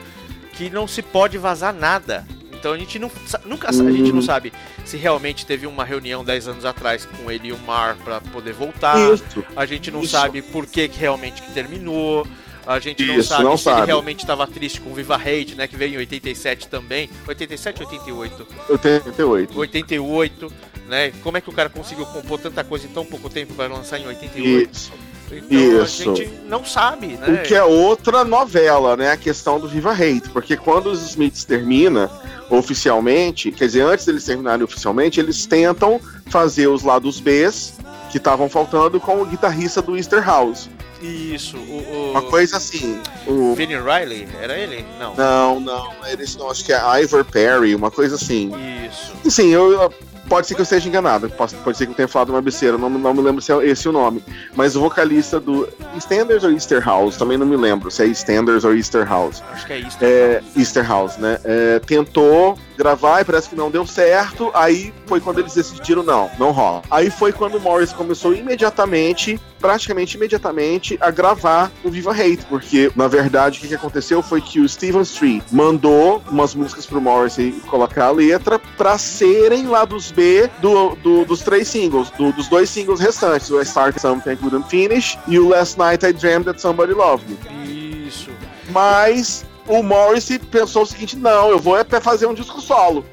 que não se pode vazar nada. Então a gente não, nunca a gente não Uhum. sabe se realmente teve uma reunião 10 anos atrás com ele e o Mar para poder voltar. Isso. A gente não Isso. sabe por que, que realmente que terminou. A gente não Isso, sabe não se ele sabe. realmente estava triste com o Viva Hate, né? Que veio em 87 também. 87 ou 88? 88. 88, né? Como é que o cara conseguiu compor tanta coisa em tão pouco tempo para lançar em 88? Isso. Então Isso. a gente não sabe, né? O que é outra novela, né? A questão do Viva Hate. Porque quando os Smiths termina oficialmente, quer dizer, antes deles terminarem oficialmente, eles tentam fazer os lados Bs que estavam faltando com o guitarrista do Easter House. Isso, o, Uma o coisa assim. O... Vinnie Riley, era ele? Não. Não, não, eles não, acho que é Ivor Perry, uma coisa assim. Isso. Assim, eu, pode ser que eu esteja enganado, pode, pode ser que eu tenha falado uma besteira, não, não me lembro se é esse o nome. Mas o vocalista do Standards ou Easter House, também não me lembro se é Standards ou Easter House. Acho que é isso. É, Easter House, né? É, tentou gravar e parece que não deu certo. Aí foi quando eles decidiram, não, não rola. Aí foi quando o Morris começou imediatamente, praticamente imediatamente, a gravar o Viva Hate, porque na verdade o que, que aconteceu foi que o Steven Street mandou umas músicas pro Morris colocar a letra pra serem lá dos B do, do dos três singles, do, dos dois singles restantes, o I Start Something I Couldn't Finish e o Last Night I Dreamed That Somebody Loved Me. Isso. Mas o Morrissey pensou o seguinte: não, eu vou até fazer um disco solo.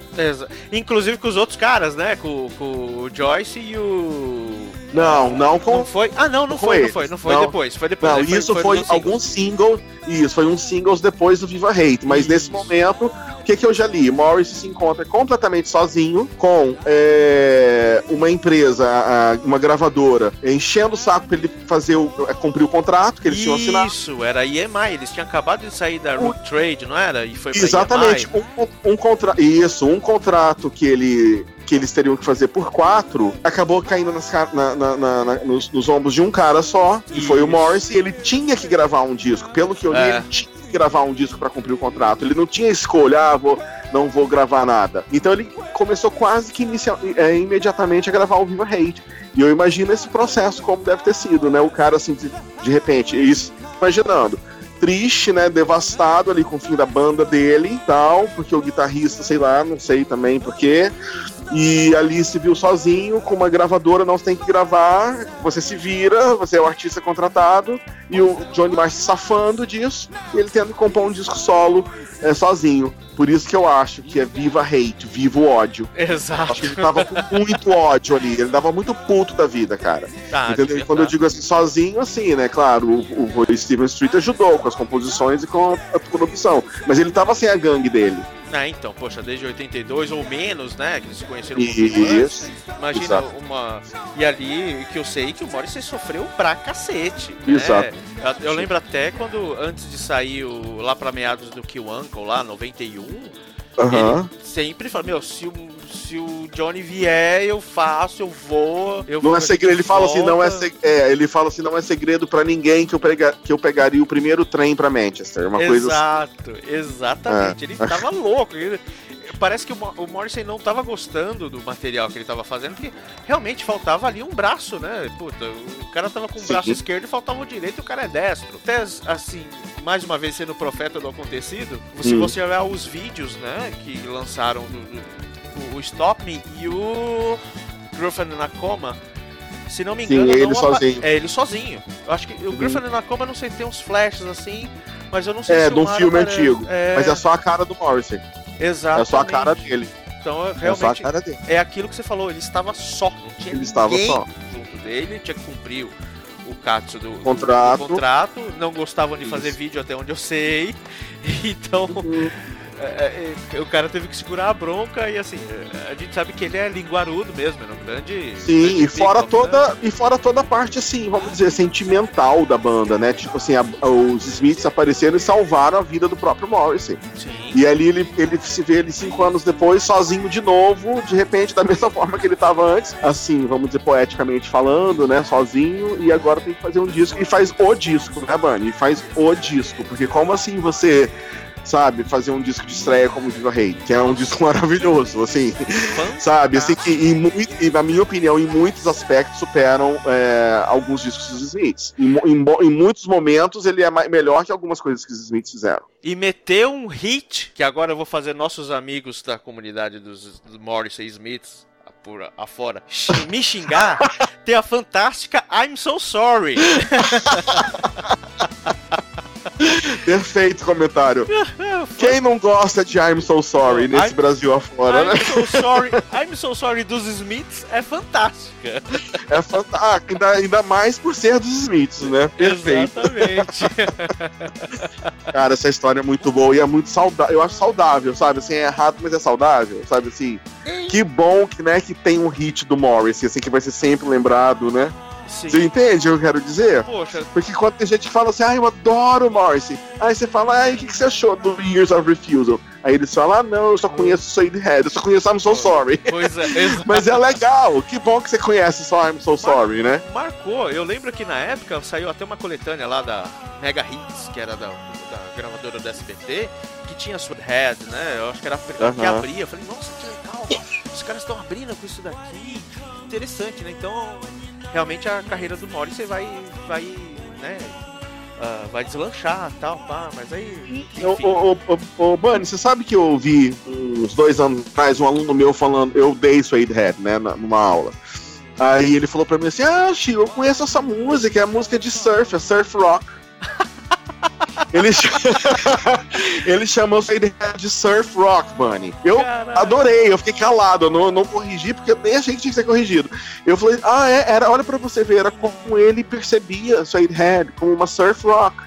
Inclusive com os outros caras, né? Com, com o Joyce e o. Não, não com. Não foi? Ah, não, não, foi, não foi, não foi, não. depois. Foi depois. Não, isso foi, foi alguns singles. Isso, foi um singles depois do Viva Hate. Mas isso. nesse momento, que, que eu já li? Morris se encontra completamente sozinho com é, uma empresa, uma gravadora, enchendo o saco pra ele fazer o, é, cumprir o contrato que eles isso, tinham assinado. Isso, era EMI, eles tinham acabado de sair da Root Trade, não era? E foi Exatamente, um, um contrato. Isso, um contrato que ele que eles teriam que fazer por quatro, acabou caindo nas, na, na, na, nos, nos, ombros de um cara só, que Isso. foi o Morris, e ele tinha que gravar um disco. Pelo que eu li, é. ele tinha gravar um disco para cumprir o contrato. Ele não tinha escolha, ah, vou, não vou gravar nada. Então ele começou quase que é, imediatamente a gravar o Viva Hate. E eu imagino esse processo como deve ter sido, né? O cara, assim, de, de repente, isso, imaginando triste, né? Devastado ali com o fim da banda dele e tal, porque o guitarrista, sei lá, não sei também porquê. E ali se viu sozinho, com uma gravadora, não tem que gravar, você se vira, você é o artista contratado, e o Johnny Marr se safando disso, e ele tendo que compor um disco solo é, sozinho. Por isso que eu acho que é viva hate, viva o ódio. Exato. Acho que ele tava com muito ódio ali, ele dava muito puto da vida, cara. Tá, Entendeu? Quando eu digo assim, sozinho, assim, né? Claro, o, o Steven Street ajudou com as composições e com a, a produção, mas ele tava sem a gangue dele. Ah, então, poxa, desde 82 ou menos, né? Que eles conheceram Isso. Imagina Exato. uma. E ali, que eu sei que o Morrissey sofreu pra cacete. Né? Exato. Eu, eu lembro até quando, antes de sair o, lá pra meados do Kill Uncle, lá, 91, uhum. ele sempre fala, meu, se o se o Johnny vier, eu faço, eu vou. Eu não é segredo, ele fala assim, não é, é, ele fala assim, não é segredo para ninguém que eu, pega, que eu pegaria o primeiro trem para Manchester, uma Exato, coisa assim. exatamente. É. Ele tava louco. Ele, parece que o, o Morrison não tava gostando do material que ele tava fazendo, porque realmente faltava ali um braço, né? Puta, o cara tava com o braço esquerdo e faltava o direito e o cara é destro. Até assim, mais uma vez sendo profeta do acontecido, se hum. você olhar os vídeos, né, que lançaram do, do o Stop Me e o Girlfriend na Coma. Se não me engano, Sim, ele sozinho. É ele sozinho. Eu acho que o Girlfriend na Coma, não sei, tem uns flashes assim, mas eu não sei é, se É, de um filme aparece. antigo. É... Mas é só a cara do Morrissey. Exato. É só a cara dele. Então, realmente, é, é aquilo que você falou, ele estava só, não tinha ele estava só. junto dele, tinha que cumprir o, o Katsu do contrato. do contrato, não gostavam de fazer vídeo até onde eu sei, então... Uhum é, é, é, o cara teve que segurar a bronca e assim, a gente sabe que ele é linguarudo mesmo, é um grande. Sim, grande e fora toda né? e fora toda a parte assim, vamos dizer, sentimental da banda, né? Tipo assim, a, os Smiths apareceram e salvaram a vida do próprio Morrissey. Sim. E ali ele, ele se vê ele cinco anos depois, sozinho de novo, de repente, da mesma forma que ele estava antes, assim, vamos dizer, poeticamente falando, né? Sozinho, e agora tem que fazer um disco. E faz o disco, né, Bunny? E faz o disco. Porque como assim você sabe, fazer um disco de estreia como Viva Rei, que é um disco maravilhoso, assim, sabe, assim que em, muito, na minha opinião, em muitos aspectos superam é, alguns discos dos Smiths. Em, em, em, muitos momentos ele é melhor que algumas coisas que os Smiths fizeram. E meteu um hit, que agora eu vou fazer nossos amigos da comunidade dos, dos Morrissey Smiths por afora me xingar, tem a fantástica I'm So Sorry. Perfeito comentário. Quem não gosta de I'm So Sorry nesse I'm, Brasil afora, I'm né? So sorry, I'm So Sorry dos Smiths é fantástica. É fantástica, ainda, ainda mais por ser dos Smiths, né? Perfeito. Exatamente. Cara, essa história é muito boa e é muito saudável. Eu acho saudável, sabe? Assim, é errado, mas é saudável, sabe? Assim, que bom que, né, que tem um hit do Morris, assim, que vai ser sempre lembrado, né? Sim. Você entende o que eu quero dizer? Poxa, Porque quando tem gente que fala assim, ah, eu adoro o Morrissey. Aí você fala, ah, o que, que você achou do Years of Refusal? Aí eles falam, ah, não, eu só conheço Head, eu só conheço I'm So Sorry. pois é, exato. Mas é legal, que bom que você conhece só I'm So Sorry, né? Marcou. Eu lembro que na época saiu até uma coletânea lá da Mega Hits, que era da, da gravadora do SBT, que tinha Head, né? Eu acho que era a primeira que abria. Eu falei, nossa, que legal. Os caras estão abrindo com isso daqui. Interessante, né? Então, realmente a carreira do Morrissey vai, vai, né? ah, vai deslanchar tal, pá, mas aí. Ô, Enfim, ô, ô, ô, ô, Bunny, você sabe que eu ouvi uns dois anos atrás um aluno meu falando, eu dei Suede Head, né, numa aula. Aí ele falou pra mim assim, ah, Chico, eu conheço essa música, é a música de surf, é surf rock. ele, ele chamou Head de surf rock, Bunny. Eu Caralho. adorei, eu fiquei calado, eu não, eu não corrigi, porque eu nem achei que tinha que ser corrigido. Eu falei, ah, é, era, olha pra você ver, era como ele percebia Suede Head, como uma surf rock.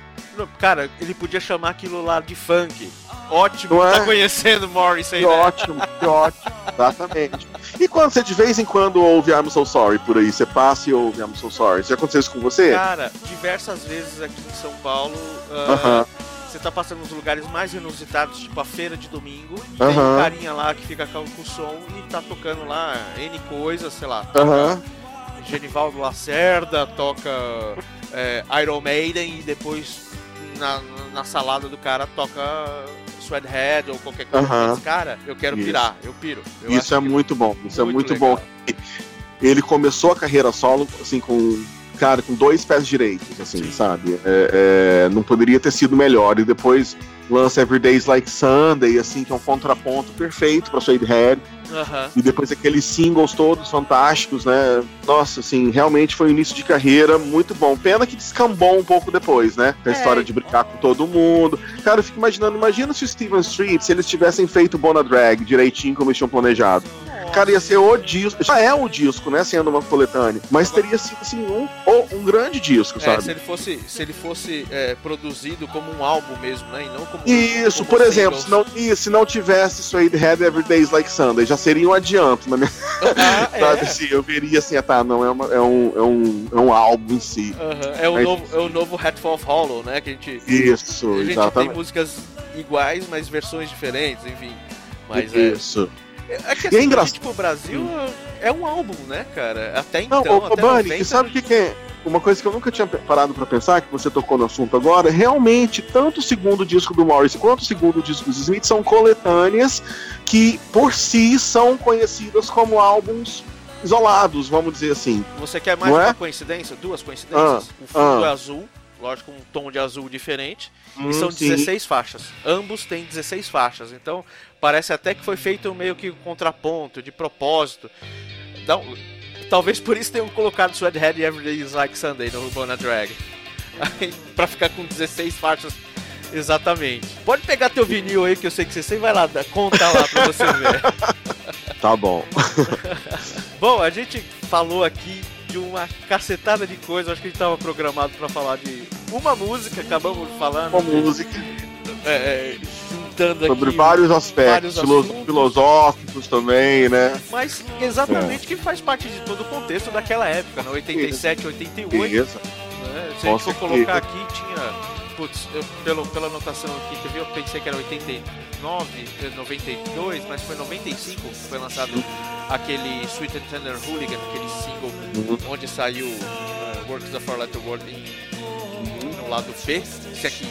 Cara, ele podia chamar aquilo lá de funk. Ótimo, Não é? tá conhecendo Morrissey, Que né? ótimo, que ótimo. Exatamente. E quando você de vez em quando ouve I'm So Sorry por aí, você passa e ouve I'm So Sorry. Já aconteceu isso com você? Cara, diversas vezes aqui em São Paulo, ah, Aham. você tá passando nos lugares mais inusitados, tipo a feira de domingo, tem Aham. um carinha lá que fica com o som e tá tocando lá N coisas, sei lá. Aham. Genivaldo Lacerda toca é, Iron Maiden e depois na, na salada do cara toca Sweathead ou qualquer coisa. Aham. Mas, cara, eu quero Isso. pirar, eu piro. Eu Isso é muito bom. Isso é muito muito bom. Ele começou a carreira solo, assim, com. Cara, com dois pés direitos, assim, sabe? É, é, não poderia ter sido melhor. E depois lança Everyday's Like Sunday, assim, que é um contraponto perfeito pra Suede Head. E depois aqueles singles todos fantásticos, né? Nossa, assim, realmente foi um início de carreira muito bom. Pena que descambou um pouco depois, né? Com a É. história de brincar com todo mundo. Cara, eu fico imaginando, imagina se o Steven Street, se eles tivessem feito Bona Drag direitinho como eles tinham planejado. Cara, ia ser o disco. Já é o disco, né? Sendo uma coletânea. Mas teria sido, assim, um, um grande disco, É, sabe? se ele fosse, se ele fosse é, produzido como um álbum mesmo, né? E não como. Isso, como por exemplo, se não, se não tivesse Suede Head Everyday's Like Sunday, já seria um adianto na minha Ah, Sabe é. assim, eu veria assim, ah, tá, não é, uma- é, um, é, um, é um álbum em si. Aham, É, o Mas- novo, é o novo Hatful of Hollow, né? Que a gente, Isso, a gente tem exatamente. músicas iguais, mas versões diferentes, enfim. Mas é. Isso. É que E é assim, engraçado. tipo, o Brasil é um álbum, né, cara? Até então, Não, ô, até Bunny, 90, que sabe o que, que é? Uma coisa que eu nunca tinha parado pra pensar, que você tocou no assunto agora, realmente, tanto o segundo disco do Morris quanto o segundo disco dos Smith são coletâneas que, por si, são conhecidas como álbuns isolados, vamos dizer assim. Você quer mais Não é? uma coincidência? Duas coincidências? o fundo ah. é azul, lógico, um tom de azul diferente. Hum, E são sim. 16 faixas. Ambos têm 16 faixas. Então, parece até que foi feito meio que um contraponto, de propósito. Então, talvez por isso tenham colocado Sweathead e Everyday is Like Sunday no Urbana Drag. Aí, pra ficar com 16 faixas exatamente. Pode pegar teu vinil aí, que eu sei que você sempre vai lá contar lá pra você ver. Tá bom. Bom, a gente falou aqui de uma cacetada de coisas. Acho que a gente tava programado pra falar de uma música, acabamos falando. Uma música É, é, sobre aqui. vários aspectos, vários filosóficos também, né? Mas exatamente que faz parte de todo o contexto daquela época, né? 87, 88. Isso. Né? Se Com a gente for colocar aqui, tinha. Putz, eu, pelo, pela anotação aqui que eu vi, eu pensei que era 89, eh, 92, mas foi 95 que foi lançado aquele Sweet and Tender Hooligan, aquele single Uhum. onde saiu eh, Works of Our Letter Word em, lado B. Se aqui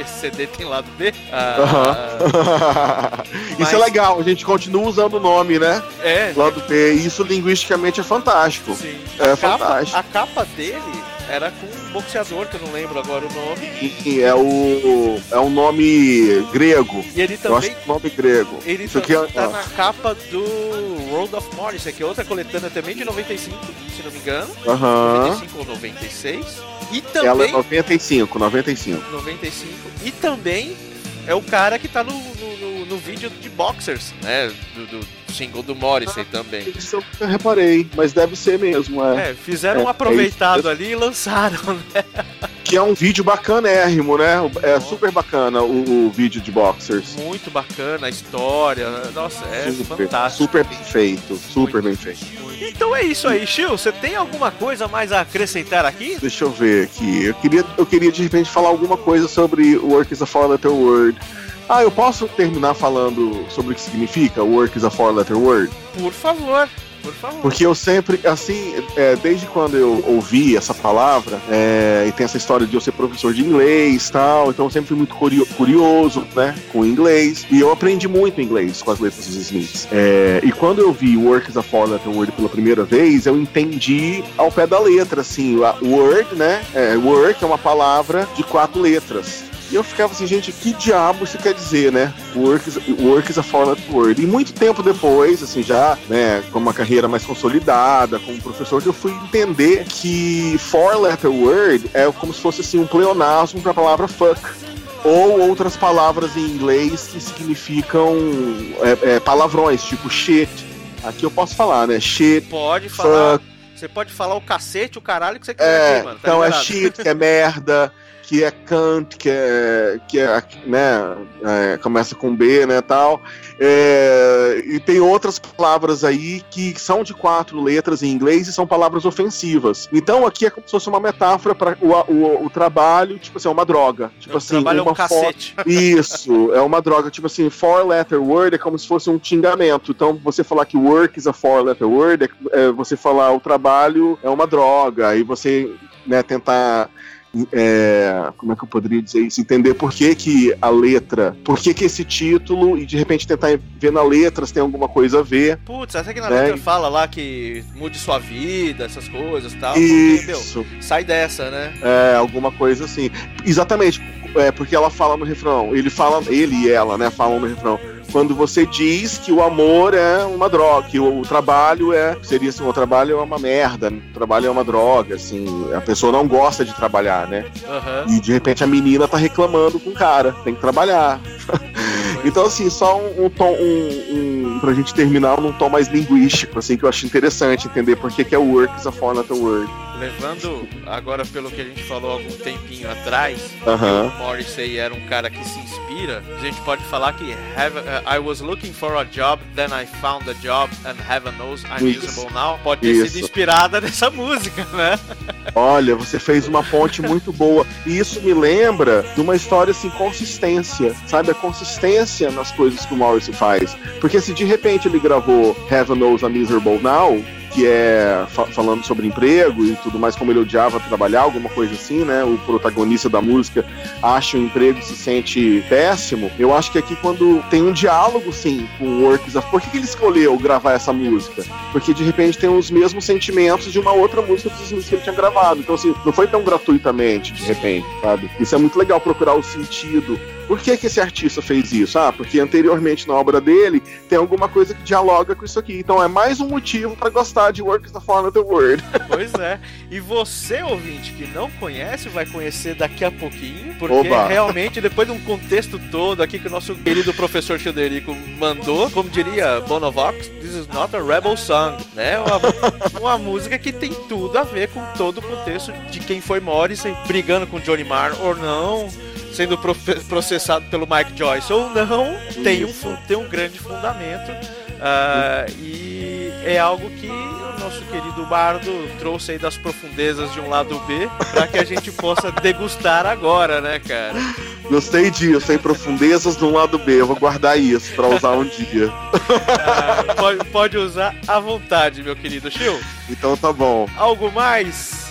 esse CD tem lado B. Ah, Isso Mas- é legal, a gente continua usando o nome, né? é, Lado B, isso linguisticamente é fantástico. Sim. É a, capa, fantástico. a capa dele era com um boxeador, que eu não lembro agora o nome. E é o é um nome grego. E ele Eu acho também. que é um nome grego. Ele Isso também aqui é- tá na capa do World of Morrissey, que é outra coletânea também de 95, se não me engano. Aham. 95 ou 96. E Ela é também. 95, 95. 95. E também é o cara que tá no, no, no- no vídeo de Boxers, né? Do, do single do Morrissey também. Isso eu reparei, mas deve ser mesmo, é. É, fizeram um É, é aproveitado isso ali e lançaram, né? Que é um vídeo bacanérrimo, né? É super bacana o, o vídeo de Boxers. Muito bacana, a história. Nossa, é super, fantástico. super bem feito, super Muito. bem feito. Então é isso aí, Chiu. Você tem alguma coisa mais a acrescentar aqui? Deixa eu ver aqui. Eu queria, eu queria de repente falar alguma coisa sobre Work is a Four Letter Word. Ah, eu posso terminar falando sobre o que significa Work is a Four Letter Word? Por favor, por favor. Porque eu sempre, assim, é, desde quando eu ouvi essa palavra, é, e tem essa história de eu ser professor de inglês tal, então eu sempre fui muito curio- curioso, né, com inglês, e eu aprendi muito inglês com as letras dos Smiths. É, e quando eu vi Work is a Four Letter Word pela primeira vez, eu entendi ao pé da letra, assim, a word, né, é, work é uma palavra de quatro letras. E eu ficava assim, gente, que diabo isso quer dizer, né? Work is, work is a letter word. E muito tempo depois, assim, já, né, com uma carreira mais consolidada, como professor, que eu fui entender que four letter word é como se fosse assim um pleonasmo para a palavra fuck. Ou outras palavras em inglês que significam é, é, palavrões, tipo shit. Aqui eu posso falar, né? Shit, Pode falar. fuck. Você pode falar o cacete, o caralho que você quiser É, aqui, mano. tá então é liberado. shit, que é merda, que é cunt, que é, que é né, é, começa com B, né, tal. É, e tem outras palavras aí que são de quatro letras em inglês e são palavras ofensivas. Então aqui é como se fosse uma metáfora para o, o, o trabalho, tipo assim, é uma droga. Tipo O assim, trabalho é uma um fo- cacete. isso, é uma droga. Tipo assim, four letter word é como se fosse um xingamento. Então, você falar que work is a four letter word é, é você falar o trabalho é uma droga. Aí você né, tentar. É, como é que eu poderia dizer isso? Entender por que, que a letra, por que, que esse título, e de repente tentar ver na letra se tem alguma coisa a ver. Putz, até que na É. letra fala lá que mude sua vida, essas coisas e tal. porque, meu, Isso, sai dessa, né? é, alguma coisa assim. Exatamente, é, porque ela fala no refrão, ele fala, ele e ela, né, falam no refrão. Quando você diz que o amor é uma droga, que o, o trabalho é. Seria assim, o trabalho é uma merda, né? o trabalho é uma droga, assim, a pessoa não gosta de trabalhar, né? Aham. E de repente a menina tá reclamando com o cara, tem que trabalhar. Então, assim, só um, um tom, um, um, pra gente terminar num tom mais linguístico, assim, que eu acho interessante entender por que, que é work is a four letter word. Levando agora pelo que a gente falou algum tempinho atrás, Aham. o Morrissey era um cara que se inspira, a gente pode falar que uh, I was looking for a job, then I found a job, and heaven knows I'm Isso. usable now. Pode ter Isso. sido inspirada nessa música, né? Olha, você fez uma ponte muito boa. E isso me lembra de uma história assim, consistência, sabe? A consistência nas coisas que o Morrissey faz. Porque se de repente ele gravou Heaven Knows I'm Miserable Now, que é fa- falando sobre emprego e tudo mais, como ele odiava trabalhar, alguma coisa assim, né? O protagonista da música acha o emprego e se sente péssimo. Eu acho que aqui quando tem um diálogo, sim, com o Works. Por que, que ele escolheu gravar essa música? Porque de repente tem os mesmos sentimentos de uma outra música dos que ele tinha gravado. Então, assim, não foi tão gratuitamente, de repente, sabe? Isso é muito legal procurar o sentido. Por que, que esse artista fez isso? Ah, porque anteriormente na obra dele tem alguma coisa que dialoga com isso aqui. Então é mais um motivo pra gostar de Works of the Word. Pois é. E você, ouvinte, que não conhece, vai conhecer daqui a pouquinho, porque Oba. realmente, depois de um contexto todo aqui que o nosso querido professor Childerico mandou, como diria Bonovox, this is not a rebel song, né? Uma, uma música que tem tudo a ver com todo o contexto de quem foi Morrissey, brigando com Johnny Marr ou não, sendo processado pelo Mike Joyce ou não, tem um, tem um grande fundamento. Ah, e é algo que o nosso querido Bardo trouxe aí das profundezas de um lado B para que a gente possa degustar agora, né, cara? Gostei disso, tem profundezas do lado B. Eu vou guardar isso pra usar um dia. Ah, pode, pode usar à vontade, meu querido Chiu. Então tá bom. Algo mais?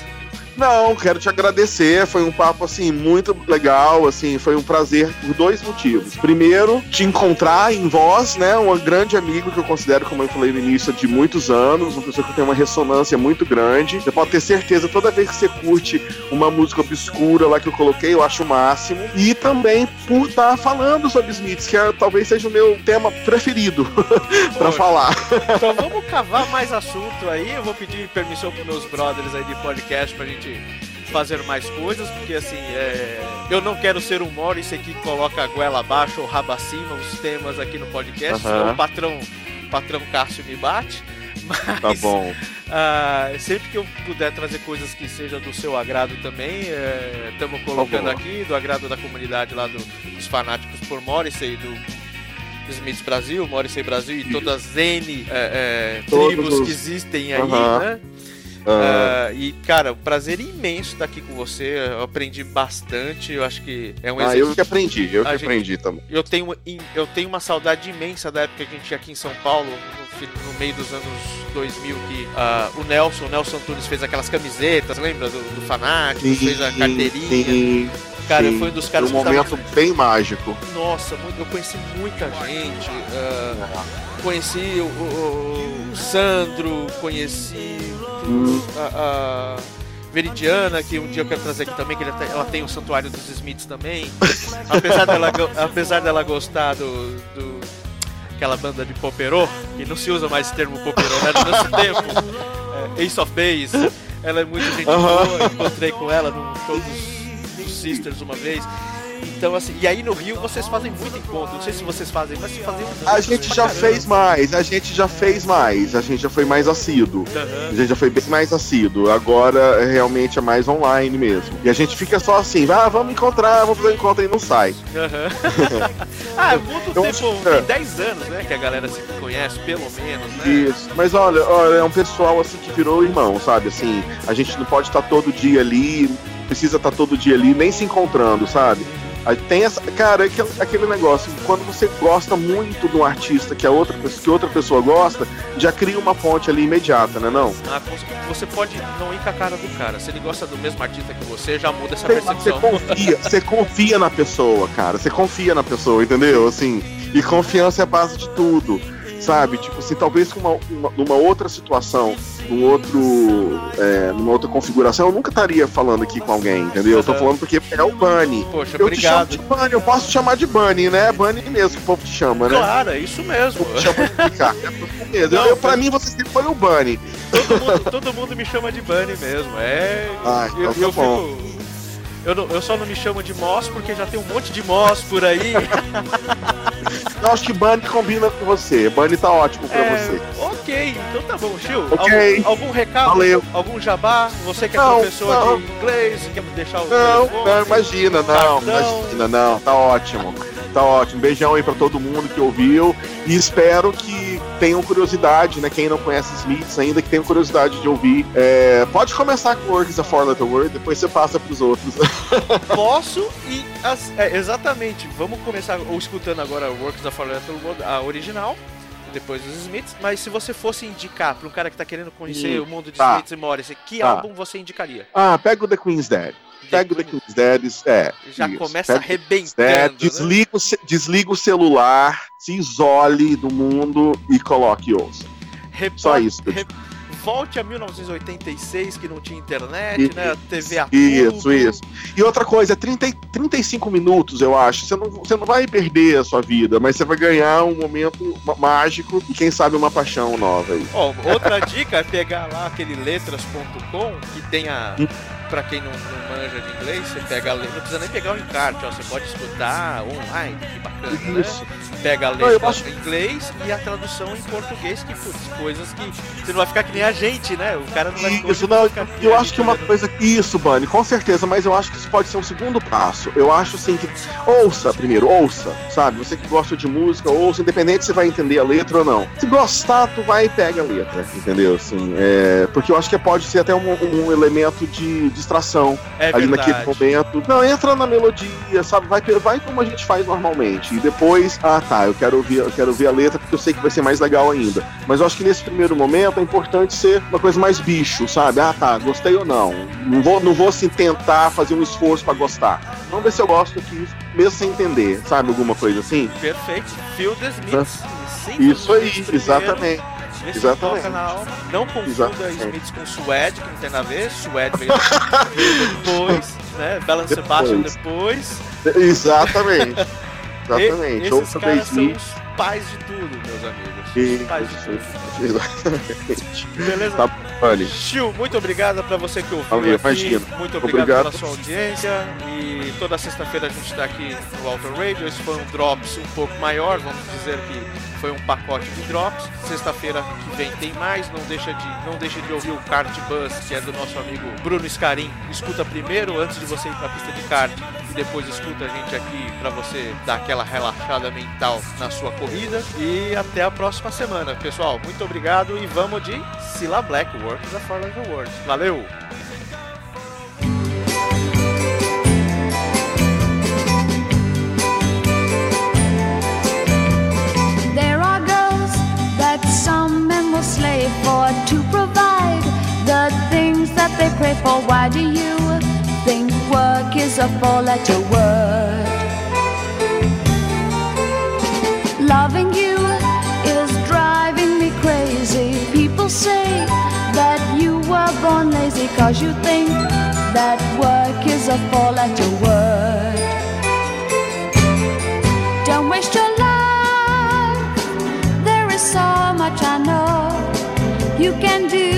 Não, quero te agradecer. Foi um papo assim muito legal, assim, foi um prazer por dois motivos. Primeiro, te encontrar em voz, né, um grande amigo que eu considero, como eu falei no início, de muitos anos, uma pessoa que tem uma ressonância muito grande. Você pode ter certeza, toda vez que você curte uma música obscura lá que eu coloquei, eu acho o máximo. E também por estar falando sobre Smiths, que é, talvez seja o meu tema preferido pra Poxa. falar. Então vamos cavar mais assunto aí. Eu vou pedir permissão pros meus brothers aí de podcast pra gente fazer mais coisas, porque assim, é... eu não quero ser um Morrissey que coloca a goela abaixo ou raba acima os temas aqui no podcast, senão o patrão, o patrão Cássio me bate. Mas, Tá bom. ah, sempre que eu puder trazer coisas que sejam do seu agrado também, estamos colocando bom. aqui, do agrado da comunidade lá do- dos fanáticos por Morrissey, do Smiths Brasil, Morrissey Brasil e todas as N é, é, tribos os- que existem aí, né? Ah, Ah, e, cara, um prazer imenso estar aqui com você. Eu aprendi bastante. Eu acho que é um ah, exercício. eu que aprendi, eu que A gente- aprendi também. Eu tenho, eu tenho uma saudade imensa da época que a gente ia aqui em São Paulo, no, no meio dos anos 2000, que ah, o Nelson, o Nelson Antunes fez aquelas camisetas, lembra? Do, do Fanático, fez a carteirinha. sim, Cara, sim. foi um dos caras Foi um que tava- momento bem mágico. Nossa, eu conheci muita gente. ah, conheci o, o- o Sandro, conheci. A, a Veridiana, que um dia eu quero trazer aqui também, que ela tem o Santuário dos Smiths também. apesar, dela, apesar dela gostar do, do- aquela banda de poperô, que não se usa mais esse termo poperô, né? No nosso tempo, é, Ace of Base. Ela é muito gente boa, encontrei com ela num show dos, dos Sisters uma vez. Então, assim, e aí no Rio vocês fazem muito encontro. Não sei se vocês fazem, mas fazem A gente já fez mais, a gente já fez mais, a gente já foi mais assíduo. A gente já foi bem mais assíduo. Agora é, realmente é mais online mesmo. E a gente fica só assim, ah, vamos encontrar, vamos fazer um encontro e não sai. ah, é muito Eu tempo, é. tem 10 anos, né? Que a galera se conhece, pelo menos, né? Isso. Mas olha, olha, é um pessoal assim que virou irmão, sabe? Assim, a gente não pode estar todo dia ali, precisa estar todo dia ali, nem se encontrando, sabe? Aí tem essa. Cara, é aquele, negócio, quando você gosta muito de um artista que a outra, pessoa- que outra pessoa gosta, já cria uma ponte ali imediata, né não? Ah, Você pode não ir com a cara do cara. Se ele gosta do mesmo artista que você, já muda essa Você percepção. confia, você confia na pessoa, cara. Você confia na pessoa, entendeu? Assim, e confiança é a base de tudo, sabe? Tipo assim, talvez uma, uma- numa outra situação, num outro, é, numa outra configuração, eu nunca estaria falando aqui com alguém, entendeu? Eu tô falando porque é o Bunny. Poxa, Eu te chamo obrigado. de Bunny, eu posso te chamar de Bunny, né? Bunny mesmo que o povo te chama, né? Claro, é isso mesmo. Eu chamo de Ricardo, é. Não, eu, pra foi- mim, você sempre foi o Bunny. Todo mundo, todo mundo me chama de Bunny mesmo. É. Ah, então eu, tá eu bom. fico- Eu, não- eu só não me chamo de Moss porque já tem um monte de Moss por aí. Eu acho que Bunny combina com você. Bunny tá ótimo pra É, você. ok, então tá bom, Chiu. Ok. Algum, algum recado? Valeu. Algum jabá? Você que é Não, professor não. de inglês, quer deixar o Não, telefone? não, imagina, não, cartão. imagina, não, tá ótimo. Tá ótimo. Beijão aí pra todo mundo que ouviu e espero que tenham curiosidade, né? Quem não conhece Smiths ainda, que tenham curiosidade de ouvir. É, pode começar com Works of Four Letter Word, depois você passa pros outros. Posso e. é, exatamente. Vamos começar ou escutando agora Works of Little World, a original. Depois dos Smiths, mas se você fosse indicar para um cara que tá querendo conhecer Hum, o mundo de tá. Smiths e Morrissey, que Tá. álbum você indicaria? ah, pega o The Queen's Dead. Pega o The Queen's Dead, é. Já isso. começa Pega o The Queen's Dead, arrebentando. né? desliga, o desliga o celular, se isole do mundo e coloque ouça. Só isso. Volte a 1986, que não tinha internet, Isso, né? TV a Isso, tubo. isso. E outra coisa, é 30, e- 35 minutos, eu acho. Você não, você não vai perder a sua vida, mas você vai ganhar um momento mágico e quem sabe uma paixão nova aí. Ó, outra dica é pegar lá aquele letras.com que tem a. Pra quem não, não manja de inglês, você pega a letra. Não precisa nem pegar o encarte, ó. Você pode escutar online, que bacana, né? Isso. Pega a Não, letra acho- em inglês e a tradução em português, que putz, coisas que você não vai ficar que nem a gente, né? O cara não vai Isso, não, eu acho que uma coisa. Isso, Bunny, com certeza, mas eu acho que isso pode ser um segundo passo. Eu acho assim que. Ouça primeiro, ouça, sabe? Você que gosta de música, ouça, independente se vai entender a letra ou não. Se gostar, tu vai e pega a letra, entendeu? Assim, é, porque eu acho que pode ser até um, um elemento de distração é ali verdade. naquele momento. Não, entra na melodia, sabe? Vai, vai como a gente faz normalmente. E depois, ah tá, eu quero ouvir, eu quero ouvir a letra porque eu sei que vai ser mais legal ainda. Mas eu acho que nesse primeiro momento é importante ser uma coisa mais bicho, sabe? Ah tá, gostei ou não. Não vou, não vou assim tentar fazer um esforço pra gostar. Vamos ver se eu gosto aqui, mesmo sem entender, sabe? Alguma coisa assim. Perfeito. Phil the Smiths. Isso aí, exatamente. Vê se exatamente. toca na alma. Não confunda Exatamente. Smiths com Suede, que não tem nada a ver. Suede veio, depois, né? Depois. Sebastian depois. Exatamente. E- Exatamente. esses caras são Smith. os pais de tudo, meus amigos. Pais de tudo. exatamente. Beleza? Tá, olha. Chiu, muito obrigado pra você que ouviu Valeu, aqui. Muito obrigado, Obrigado. pela sua audiência. E toda sexta-feira a gente tá aqui no Alto Radio. Esse foi um Drops um pouco maior, vamos dizer que foi um pacote de Drops. Sexta-feira que vem tem mais. Não deixa de, não deixa de ouvir o Kart Bus, que é do nosso amigo Bruno Scarim. Escuta primeiro, antes de você ir pra pista de kart. E depois escuta a gente aqui pra você dar aquela relaxada mental na sua corrida. E até a próxima semana, pessoal. Muito obrigado e vamos de Sila Black Work da For Like the World. Valeu! Will slave for to provide the things that they pray for. Why do you think work is a four letter word? Loving you is driving me crazy. People say that you were born lazy cause you think that work is a four letter word. Don't waste your life. There is so much I know you can do.